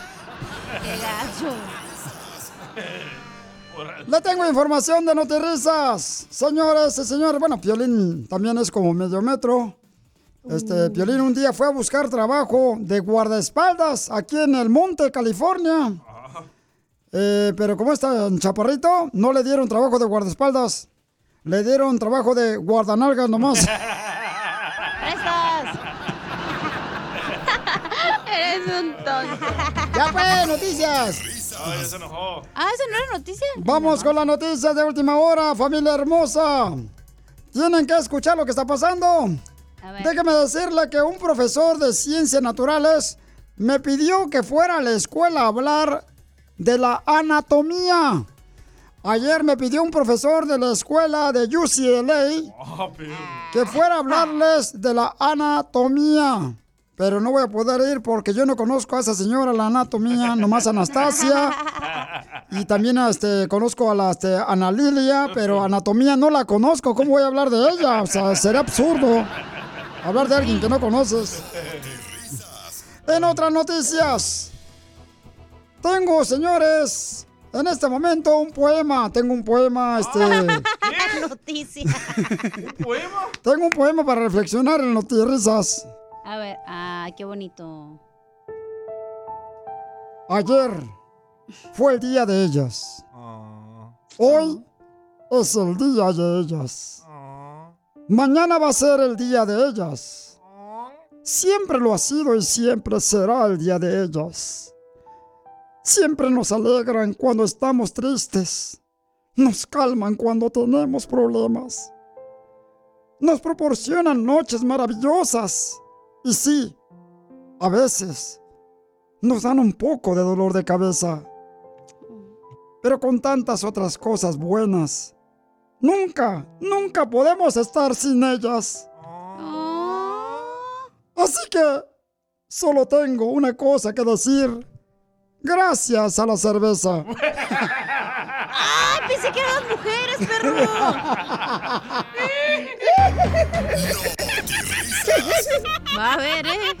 Le tengo información de Notirrisas. Señores y señores, bueno, Piolín también es como medio metro. Este, Piolín un día fue a buscar trabajo de guardaespaldas aquí en el Monte, California. Eh, pero como está en Chaparrito, no le dieron trabajo de guardaespaldas. Le dieron trabajo de guardanalgas nomás. Eres un tonto. ya pues, noticias. Ah, ya se enojó. Ah, ¿eso no era noticia? Vamos con las noticias de última hora, familia hermosa. Tienen que escuchar lo que está pasando. Déjeme decirle que un profesor de ciencias naturales me pidió que fuera a la escuela a hablar de la anatomía. Ayer me pidió un profesor de la escuela de UCLA Ah, que fuera a hablarles de la anatomía. Pero no voy a poder ir porque yo no conozco a esa señora, la anatomía, nomás Anastasia. Y también este, conozco a la este, Ana Lilia, pero anatomía no la conozco. ¿Cómo voy a hablar de ella? O sea, sería absurdo hablar de alguien que no conoces. En otras noticias, tengo, señores, en este momento un poema. Tengo un poema, este... Noticia. Tengo un poema para reflexionar en Notirrisas. A ver, ah, qué bonito. Ayer fue el día de ellas. Hoy es el día de ellas. Mañana va a ser el día de ellas. Siempre lo ha sido y siempre será el día de ellas. Siempre nos alegran cuando estamos tristes. Nos calman cuando tenemos problemas. nos proporcionan noches maravillosas. Y sí, a veces nos dan un poco de dolor de cabeza. Pero con tantas otras cosas buenas, nunca, nunca podemos estar sin ellas. Así que solo tengo una cosa que decir. Gracias a la cerveza. Pensé que eran mujeres, perro. Va a ver, ¿eh?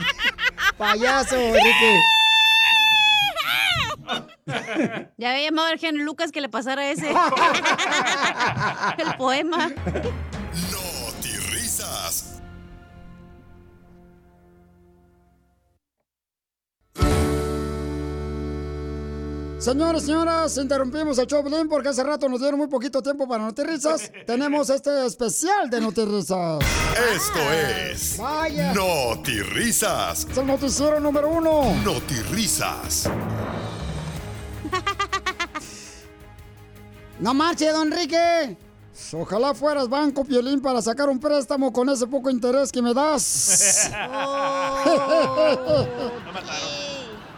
Payaso, Enrique. Ya había llamado al genio Lucas que le pasara ese. El poema. Señores, señoras, interrumpimos el show porque hace rato nos dieron muy poquito tiempo para Notirrisas. Tenemos este especial de Notirrisas. Esto es. Vaya. Notirrisas. Es el noticiero número uno. Notirrisas. No marche, don Enrique. Ojalá fueras Banco Piolín para sacar un préstamo con ese poco interés que me das.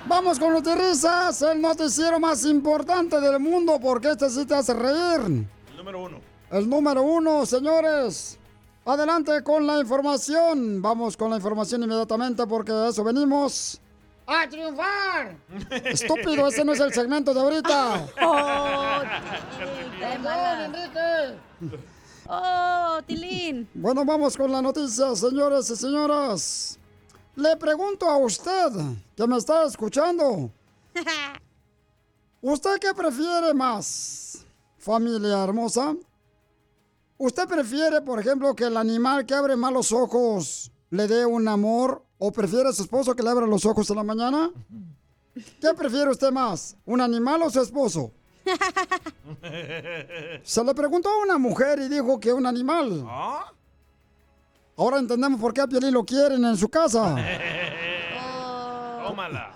Vamos con Notirrisas, el noticiero más importante del mundo, porque este sí te hace reír. El número uno. El número uno, señores. Adelante con la información. Vamos con la información inmediatamente porque a eso venimos. ¡A triunfar! Estúpido, ese no es el segmento de ahorita. Oh. Oh, Tilín. Bueno, vamos con la noticia, señores y señoras. Le pregunto a usted que me está escuchando. ¿Usted qué prefiere más, familia hermosa? ¿Usted prefiere, por ejemplo, que el animal que abre mal los ojos le dé un amor o prefiere a su esposo que le abra los ojos en la mañana? ¿Qué prefiere usted más, un animal o su esposo? Se le preguntó a una mujer y dijo que un animal. Ahora entendemos por qué a Piolín lo quieren en su casa. Tómala.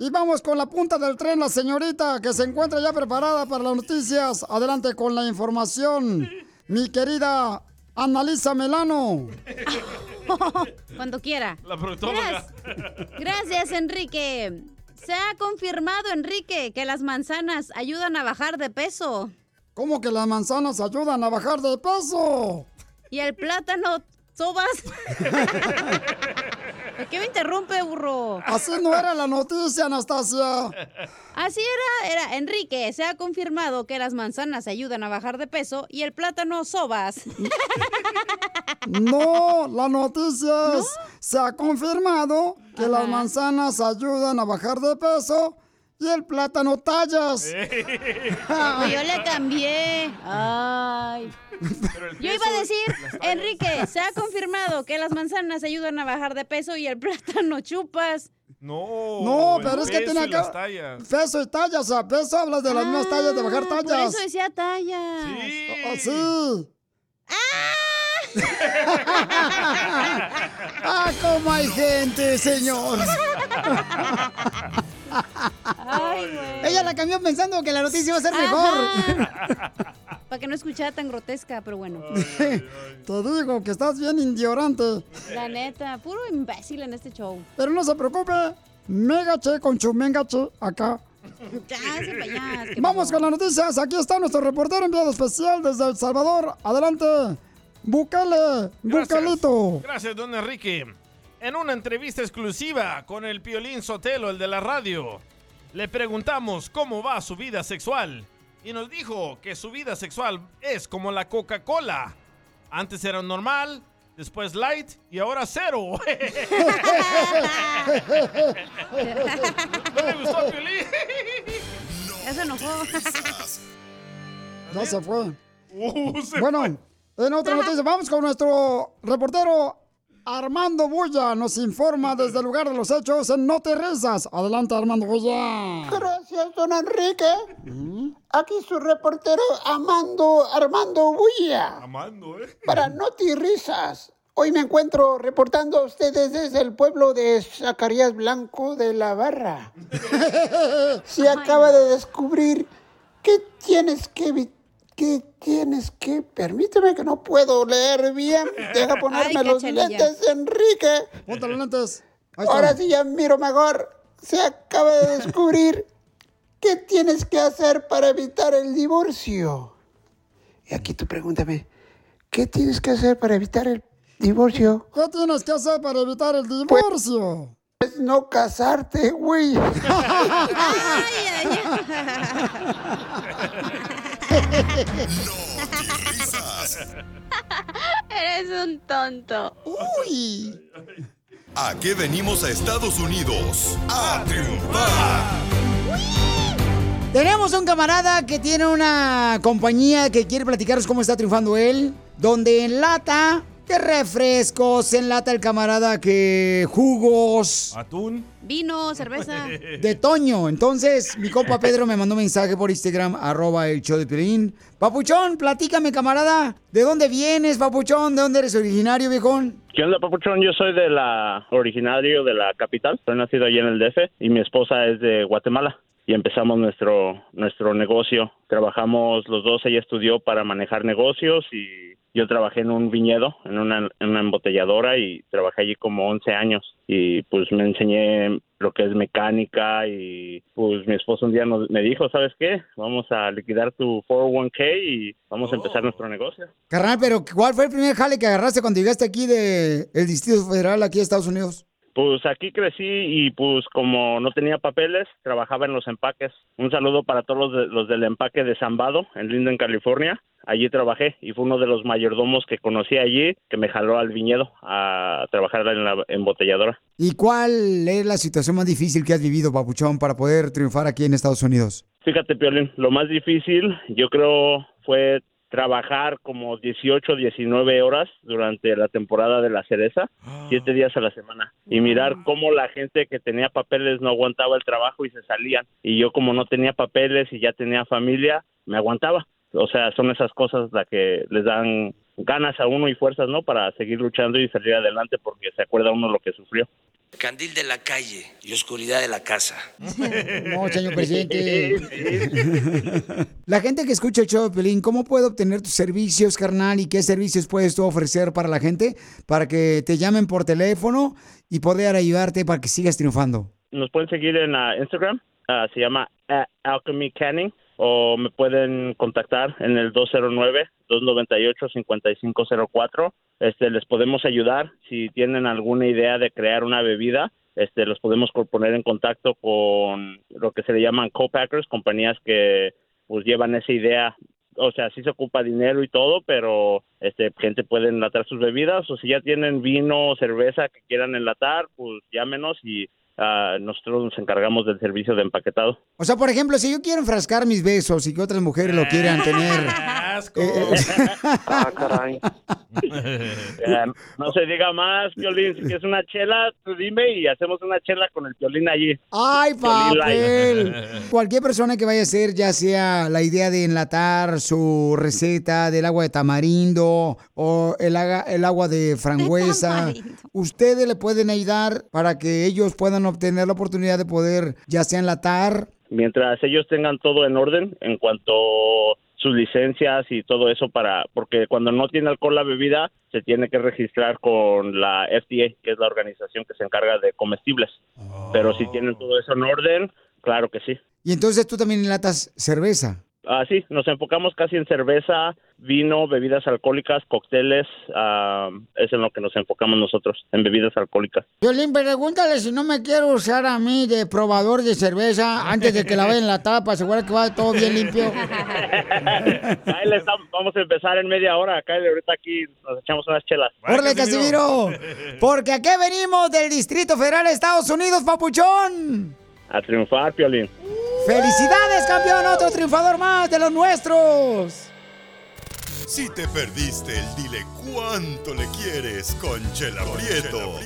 Y vamos con la punta del tren, la señorita que se encuentra ya preparada para las noticias. Adelante con la información. Mi querida Annalisa Melano. Cuando quiera. La proctóloga. Gracias, Enrique. Se ha confirmado, Enrique, que las manzanas ayudan a bajar de peso. ¿Cómo que las manzanas ayudan a bajar de peso? ¿Y el plátano sobas? ¿Por qué me interrumpe, burro? Así no era la noticia, Anastasia. Así era, era Enrique. Se ha confirmado que las manzanas ayudan a bajar de peso y el plátano sobas. No, la noticia es, se ha confirmado que las manzanas ayudan a bajar de peso y el plátano tallas. Pues yo le cambié. Ay. Yo iba a decir, Enrique, se ha confirmado que las manzanas ayudan a bajar de peso y el plátano chupas. No. No, pero es que tiene que... las tallas. Peso y tallas, o sea, peso hablas de las mismas tallas, de bajar Ah, Por tallas. eso decía tallas. Ah, sí. ah, cómo hay gente, señor. Ay, güey. Ella la cambió pensando que la noticia iba a ser mejor. Para que no escuchara tan grotesca, pero bueno. Te digo que estás bien indiorante. La neta, puro imbécil en este show. Pero no se preocupe. Megache con su mengache acá. Ya, se pa' allá, es que Vamos con las noticias. Aquí está nuestro reportero enviado especial desde El Salvador. Adelante. Búcale, Bucalito. Gracias, don Enrique. En una entrevista exclusiva con el Piolín Sotelo, el de la radio, le preguntamos cómo va su vida sexual. Y nos dijo que su vida sexual es como la Coca-Cola. Antes era normal, después light y ahora cero. ¿No le gustó el Piolín? Ya se enojó. Ya se fue. Uh, se bueno, fue. en otra noticia, vamos con nuestro reportero Armando Bulla. Nos informa desde el lugar de los hechos en No Te Rezas. Adelante, Armando Bulla. Gracias, don Enrique. Aquí su reportero Amando Armando Bulla. Amando, ¿eh? Para Noti Risas. Hoy me encuentro reportando a ustedes desde el pueblo de Zacarías Blanco de la Barra. Se acaba de descubrir que tienes que, vi- ¿Qué tienes que? Permíteme que no puedo leer bien. Deja ponerme Ay, los lentes, Enrique. Ponte los lentes. Ahora sí ya miro mejor. Se acaba de descubrir qué tienes que hacer para evitar el divorcio. Y aquí tú pregúntame, ¿qué tienes que hacer para evitar el divorcio? ¿Qué tienes que hacer para evitar el divorcio? Pues no casarte, güey. Eres un tonto. Uy. ¿A qué venimos a Estados Unidos? ¡A triunfar! Tenemos un camarada que tiene una compañía que quiere platicaros cómo está triunfando él, donde enlata que refrescos, enlata el camarada que jugos. Atún. Vino, cerveza. De Toño. Entonces, mi compa Pedro me mandó un mensaje por Instagram, arroba el show de Piolín. Papuchón, platícame, camarada. ¿De dónde vienes, Papuchón? ¿De dónde eres originario, viejón? ¿Qué onda, Papuchón? Yo soy de la originario de la capital. Soy nacido allí en el DF y mi esposa es de Guatemala. Y empezamos nuestro nuestro negocio. Trabajamos los dos. Ella estudió para manejar negocios y yo trabajé en un viñedo, en una, en una embotelladora y trabajé allí como 11 años. Y pues me enseñé lo que es mecánica y pues mi esposo un día nos, me dijo, ¿sabes qué? Vamos a liquidar tu 401k y vamos a empezar nuestro negocio. Carnal, pero ¿cuál fue el primer jale que agarraste cuando llegaste aquí del el Distrito Federal, aquí a Estados Unidos? Pues aquí crecí y pues como no tenía papeles, trabajaba en los empaques. Un saludo para todos los, de- los del empaque de Zambado, en Linden, California. Allí trabajé y fue uno de los mayordomos que conocí allí que me jaló al viñedo a trabajar en la embotelladora. ¿Y cuál es la situación más difícil que has vivido, Papuchón, para poder triunfar aquí en Estados Unidos? Fíjate, Piolín, lo más difícil yo creo fue trabajar como 18, 19 horas durante la temporada de la cereza, siete días a la semana, y mirar cómo la gente que tenía papeles no aguantaba el trabajo y se salían, y yo como no tenía papeles y ya tenía familia, me aguantaba. O sea, son esas cosas las que les dan ganas a uno y fuerzas, ¿no? Para seguir luchando y salir adelante porque se acuerda uno lo que sufrió. Candil de la calle y oscuridad de la casa. No, señor presidente. La gente que escucha el show de Pelín, ¿cómo puede obtener tus servicios, carnal? ¿Y qué servicios puedes tú ofrecer para la gente? Para que te llamen por teléfono y poder ayudarte para que sigas triunfando. Nos pueden seguir en ah, Instagram, ah, se llama ah, Alchemy Canning, o me pueden contactar en el 209-298-5504. Este, les podemos ayudar si tienen alguna idea de crear una bebida. Este, los podemos poner en contacto con lo que se le llaman co-packers, compañías que pues llevan esa idea o sea, sí se ocupa dinero y todo, pero este gente puede enlatar sus bebidas o si ya tienen vino o cerveza que quieran enlatar, pues llámenos y ah, nosotros nos encargamos del servicio de empaquetado. O sea, por ejemplo, si yo quiero enfrascar mis besos y que otras mujeres lo quieran tener. ¡Asco! Ah, caray. Eh, no se diga más, Piolín, si quieres una chela, tú dime y hacemos una chela con el Piolín allí. ¡Ay, papel! Cualquier persona que vaya a hacer, ya sea la idea de enlatar su receta del agua de tamarindo o el, el agua de frangüesa, ustedes le pueden ayudar para que ellos puedan obtener la oportunidad de poder ya sea enlatar. mientras ellos tengan todo en orden en cuanto sus licencias y todo eso para porque cuando no tiene alcohol la bebida se tiene que registrar con la FDA que es la organización que se encarga de comestibles pero si tienen todo eso en orden claro que sí Y entonces tú también enlatas cerveza. Ah, sí, nos enfocamos casi en cerveza, vino, bebidas alcohólicas, cócteles, ah, es en lo que nos enfocamos nosotros, en bebidas alcohólicas. Violín, pregúntale si no me quiero usar a mí de probador de cerveza antes de que la vaya en la tapa, asegurar que va todo bien limpio. Ahí le estamos- vamos a empezar en media hora, acá ahorita aquí nos echamos unas chelas. ¡Órale, Casimiro! Porque aquí venimos del Distrito Federal de Estados Unidos, papuchón. A triunfar, Piolín. ¡Felicidades, campeón! Otro triunfador más de los nuestros. Si te perdiste el dile cuánto le quieres con Chela Prieto.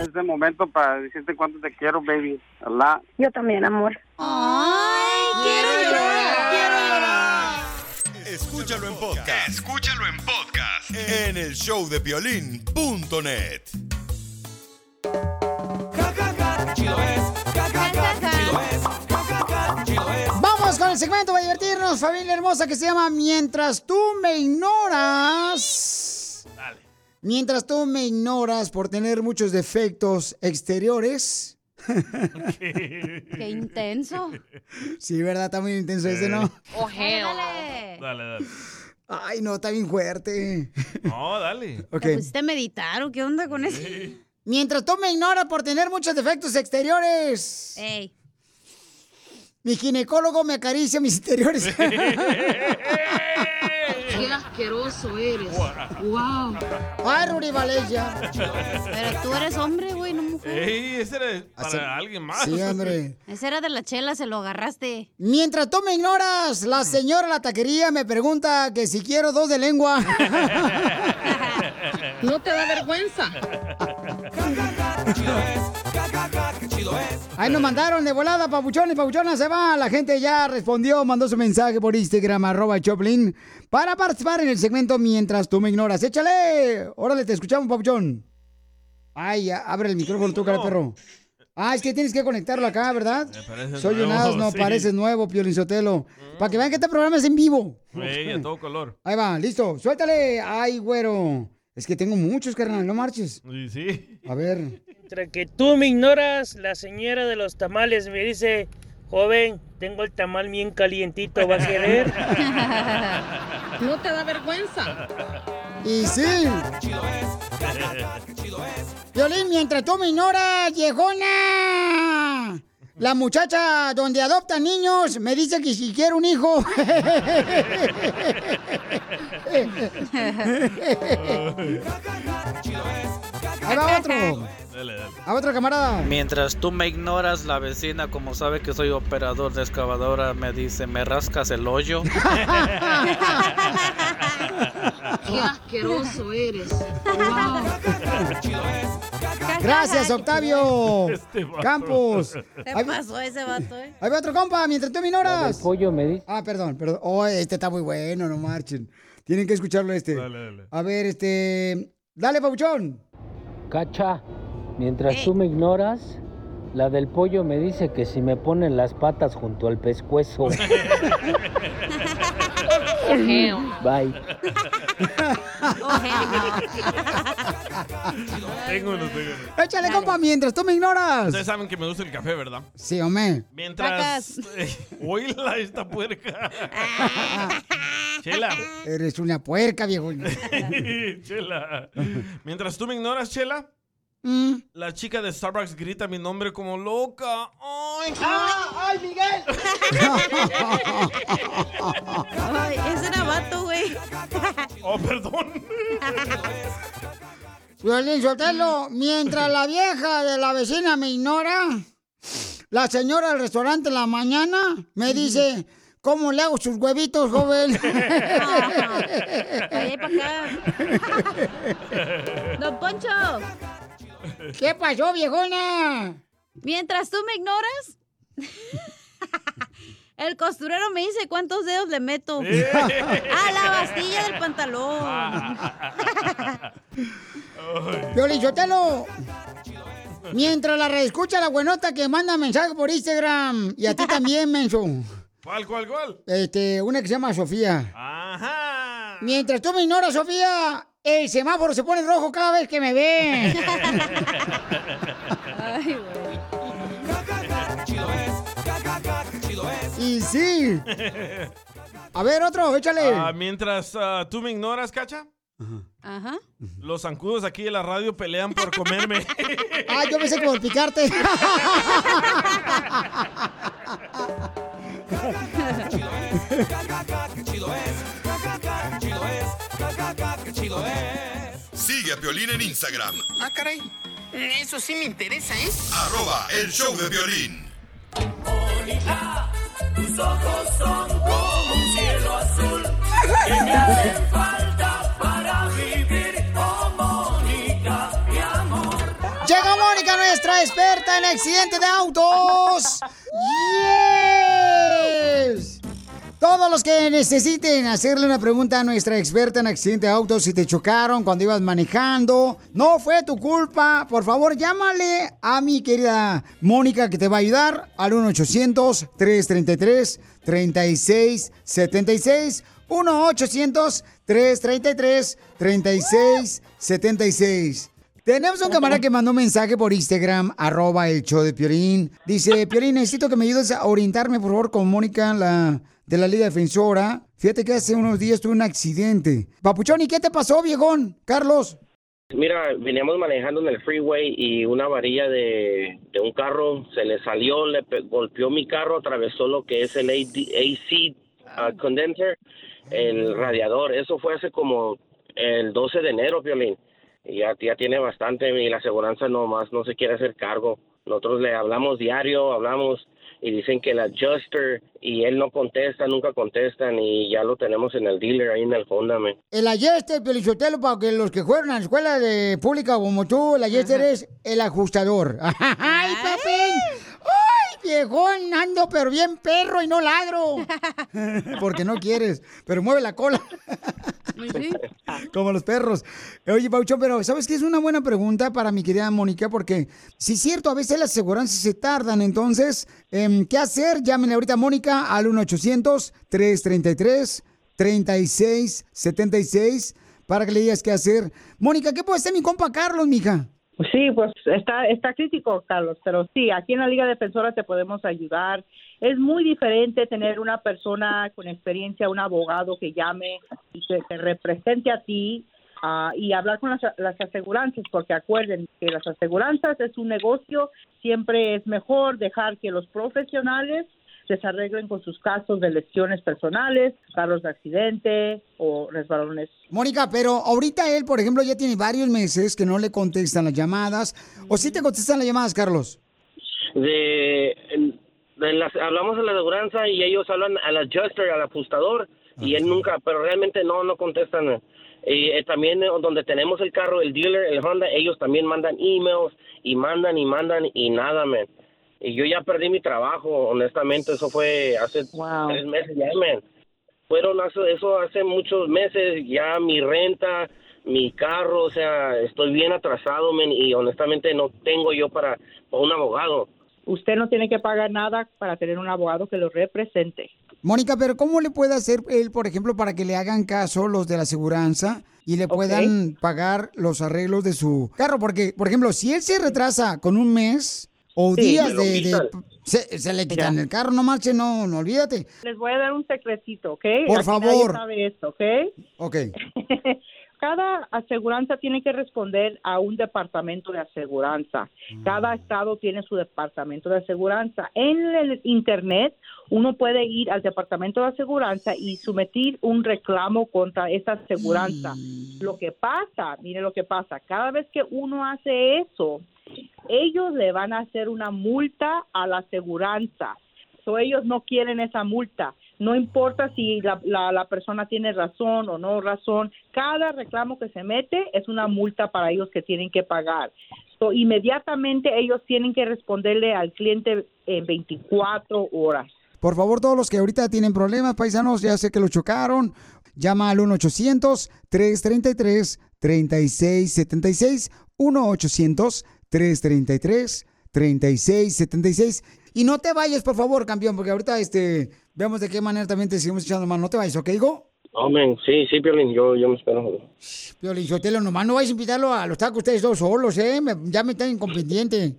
Es el momento para decirte cuánto te quiero, baby. Allah. Yo también, amor. ¡Ay, quiero llorar! ¡Quiero llorar! Escúchalo en podcast. Escúchalo en podcast. En el showdepiolín.net. Vamos con el segmento para divertirnos, familia hermosa, que se llama Mientras tú me ignoras. Dale. Mientras tú me ignoras por tener muchos defectos exteriores. Qué intenso. Sí, ¿verdad? Está muy intenso ese, ¿no? Dale. Dale, dale. Ay, no, está bien fuerte. No, dale. Ok. ¿Te pusiste a meditar o qué onda con eso? Mientras tú me ignoras por tener muchos defectos exteriores. Ey. Mi ginecólogo me acaricia mis interiores. Qué asqueroso eres. Wow. Ay, Ruri Valencia. Pero tú eres hombre, güey, no mujer. Ey, ese era para Así- alguien más. Sí, hombre. Ese era de la chela, se lo agarraste. Mientras tú me ignoras, la señora de la taquería me pregunta que si quiero dos de lengua. ¿No te da vergüenza? Ahí nos mandaron de volada, papuchón y papuchona se va. La gente ya respondió, mandó su mensaje por Instagram, arroba Choplin, para participar en el segmento Mientras tú me ignoras. ¡Échale! Órale, te escuchamos, papuchón. Ay, ya, abre el micrófono tú, cara perro. Ah, es que tienes que conectarlo acá, ¿verdad? Soy un asno, sí. pareces nuevo, Piolinzotelo. Para que vean que este programa es en vivo. Ey, a todo color. Ahí va, listo. Suéltale. Ay, güero. Es que tengo muchos, carnal, no marches. Y sí. A ver. Entre que tú me ignoras, la señora de los tamales me dice, joven, tengo el tamal bien calientito, ¿va a querer? ¿No te da vergüenza? Y sí. Violín, mientras tú me ignoras, viejona. La muchacha donde adoptan niños me dice que si quiero un hijo. Ahí va otro. Dale, dale. A otro camarada. Mientras tú me ignoras, la vecina, como sabe que soy operador de excavadora, me dice, ¿me rascas el hoyo? Qué asqueroso eres. Wow. Gracias, Octavio. Este. Campos. ¿Qué pasó ese vato, eh? Ahí va otro compa, mientras tú me ignoras. pollo me dice. Ah, perdón, perdón. Oh, este está muy bueno, no marchen. Tienen que escucharlo este. Dale, dale. A ver, este. Dale, Pauchón. Cacha, mientras tú me ignoras, la del pollo me dice que si me ponen las patas junto al pescuezo. Bye. Tengo uno, tengo uno. Échale, compa, mientras tú me ignoras. Ustedes saben que me gusta el café, ¿verdad? Sí, hombre. Mientras. Oíla esta puerca. Chela. Eres una puerca, viejo. Chela. Mientras tú me ignoras, Chela, Mm. la chica de Starbucks grita mi nombre como loca. ¡Ay! ¡Ay, Miguel! Ay, ese era vato, güey. Oh, perdón. Violín, Sotelo, mientras la vieja de la vecina me ignora, la señora del restaurante en la mañana me dice, ¿cómo le hago sus huevitos, joven? Ahí para acá. Don Poncho. ¿Qué pasó, viejona? Mientras tú me ignoras, el costurero me dice cuántos dedos le meto. Eh. A la bastilla del pantalón. Violín, Sotelo, mientras la reescucha la buenota que manda mensaje por Instagram, y a ti también, menso. ¿Cuál, cuál, cuál? Este, una que se llama Sofía. Ajá. Mientras tú me ignoras, Sofía, el semáforo se pone rojo cada vez que me ve. Ay, güey. y sí. A ver, otro, échale. Ah, mientras ah, tú me ignoras, Cacha, Ajá. los zancudos aquí en la radio pelean por comerme. Ah, yo pensé que por picarte. Sigue a Piolín en Instagram, Ah, caray. Eso sí me interesa, ¿eh? arroba el show de violín. Mónica, tus ojos son como un cielo azul que me hacen falta para vivir. Oh, Mónica, mi amor. Llega Mónica, nuestra experta en accidentes de autos. ¡Yes! Todos los que necesiten hacerle una pregunta a nuestra experta en accidente de autos, si te chocaron cuando ibas manejando, no fue tu culpa, por favor llámale a mi querida Mónica que te va a ayudar al 1-800-333-3676. 1-800-333-3676. Tenemos un camarada que mandó un mensaje por Instagram, arroba el show de Piolín. Dice, Piolín, necesito que me ayudes a orientarme, por favor, con Mónica, la de la Liga Defensora. Fíjate que hace unos días tuve un accidente. Papuchón, ¿y qué te pasó, viejón? Carlos. Mira, veníamos manejando en el freeway y una varilla de, un carro se le salió, le pe- golpeó mi carro, atravesó lo que es el AC uh, condenser, el radiador. Eso fue hace como el 12 de enero, Violín. Y ya, ya tiene bastante y la aseguranza nomás no se quiere hacer cargo. Nosotros le hablamos diario, hablamos y dicen que el adjuster y él no contesta, nunca contestan y ya lo tenemos en el dealer ahí en el Honda, man. El Ayester, Pelichotelo, para que los que fueron a la escuela de pública como tú, el Ayester es el ajustador. ¡Ay, papi! ¡Ay, viejón! Ando pero bien perro y no ladro. Porque no quieres, pero mueve la cola. Como los perros. Oye, Pauchón, pero ¿sabes qué? Es una buena pregunta para mi querida Mónica, porque si es cierto, a veces las aseguranzas se tardan. Entonces, em, ¿qué hacer? Llámenle ahorita a Mónica al 1-800-333-3676 para que le digas qué hacer. Mónica, ¿qué puede hacer mi compa Carlos, mija? Sí, pues está, está crítico, Carlos, pero sí, aquí en la Liga Defensora te podemos ayudar. Es muy diferente tener una persona con experiencia, un abogado que llame y que te represente a ti ah, y hablar con las, las aseguranzas, porque acuerden que las aseguranzas es un negocio, siempre es mejor dejar que los profesionales se arreglen con sus casos de lesiones personales, carros de accidente o resbalones Mónica, pero ahorita él, por ejemplo, ya tiene varios meses que no le contestan las llamadas. ¿O sí te contestan las llamadas, Carlos? de, de las, hablamos a la aseguranza y ellos hablan al adjuster, al ajustador y él nunca, pero realmente no, no contestan. Y eh, también eh, donde tenemos el carro, el dealer, el Honda, ellos también mandan emails y mandan y mandan y nada, man. Y yo ya perdí mi trabajo, honestamente, eso fue hace tres meses ya, man. Fueron hace, eso hace muchos meses, ya mi renta, mi carro, o sea, estoy bien atrasado, man, y honestamente no tengo yo para, para un abogado. Usted no tiene que pagar nada para tener un abogado que lo represente. Mónica, pero ¿cómo le puede hacer él, por ejemplo, para que le hagan caso los de la aseguranza y le puedan pagar los arreglos de su carro? Porque, por ejemplo, si él se retrasa con un mes o Sí, días de... se, se le quitan el carro, no marche, no, no olvídate. Les voy a dar un secretito, ¿ok? Por Aquí favor. sabe esto, ¿ok? Ok. Cada aseguranza tiene que responder a un departamento de aseguranza. Cada estado tiene su departamento de aseguranza. En el Internet uno puede ir al departamento de aseguranza y someter un reclamo contra esa aseguranza. Lo que pasa, mire lo que pasa, cada vez que uno hace eso, ellos le van a hacer una multa a la aseguranza. So, ellos no quieren esa multa. No importa si la, la, persona tiene razón o no razón, cada reclamo que se mete es una multa para ellos que tienen que pagar. So, inmediatamente ellos tienen que responderle al cliente en 24 horas. Por favor, todos los que ahorita tienen problemas, paisanos, ya sé que lo chocaron, llama al 1-800-333-3676, 1-800-333-3676. Y no te vayas, por favor, campeón, porque ahorita este, veamos de qué manera también te seguimos echando mano. No te vayas, ¿ok, hijo? Oh, man, sí, sí, Piolín, yo, yo me espero. Piolín Sotelo, nomás no vais a invitarlo a los tacos ustedes dos solos, ¿eh? Me- ya me están inconveniente.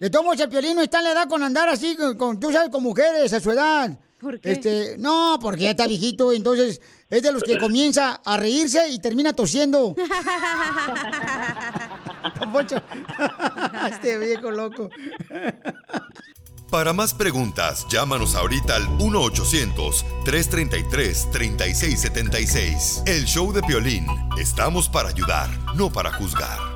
De todos el Piolín no está en la edad con andar así, con, con- tú sabes, con mujeres a su edad. ¿Por qué? Este, no, porque ya está viejito, entonces es de los que comienza a reírse y termina tosiendo. Poncho. este viejo loco. Para más preguntas, llámanos ahorita al 1-800-333-3676. El show de Piolín. Estamos para ayudar, no para juzgar.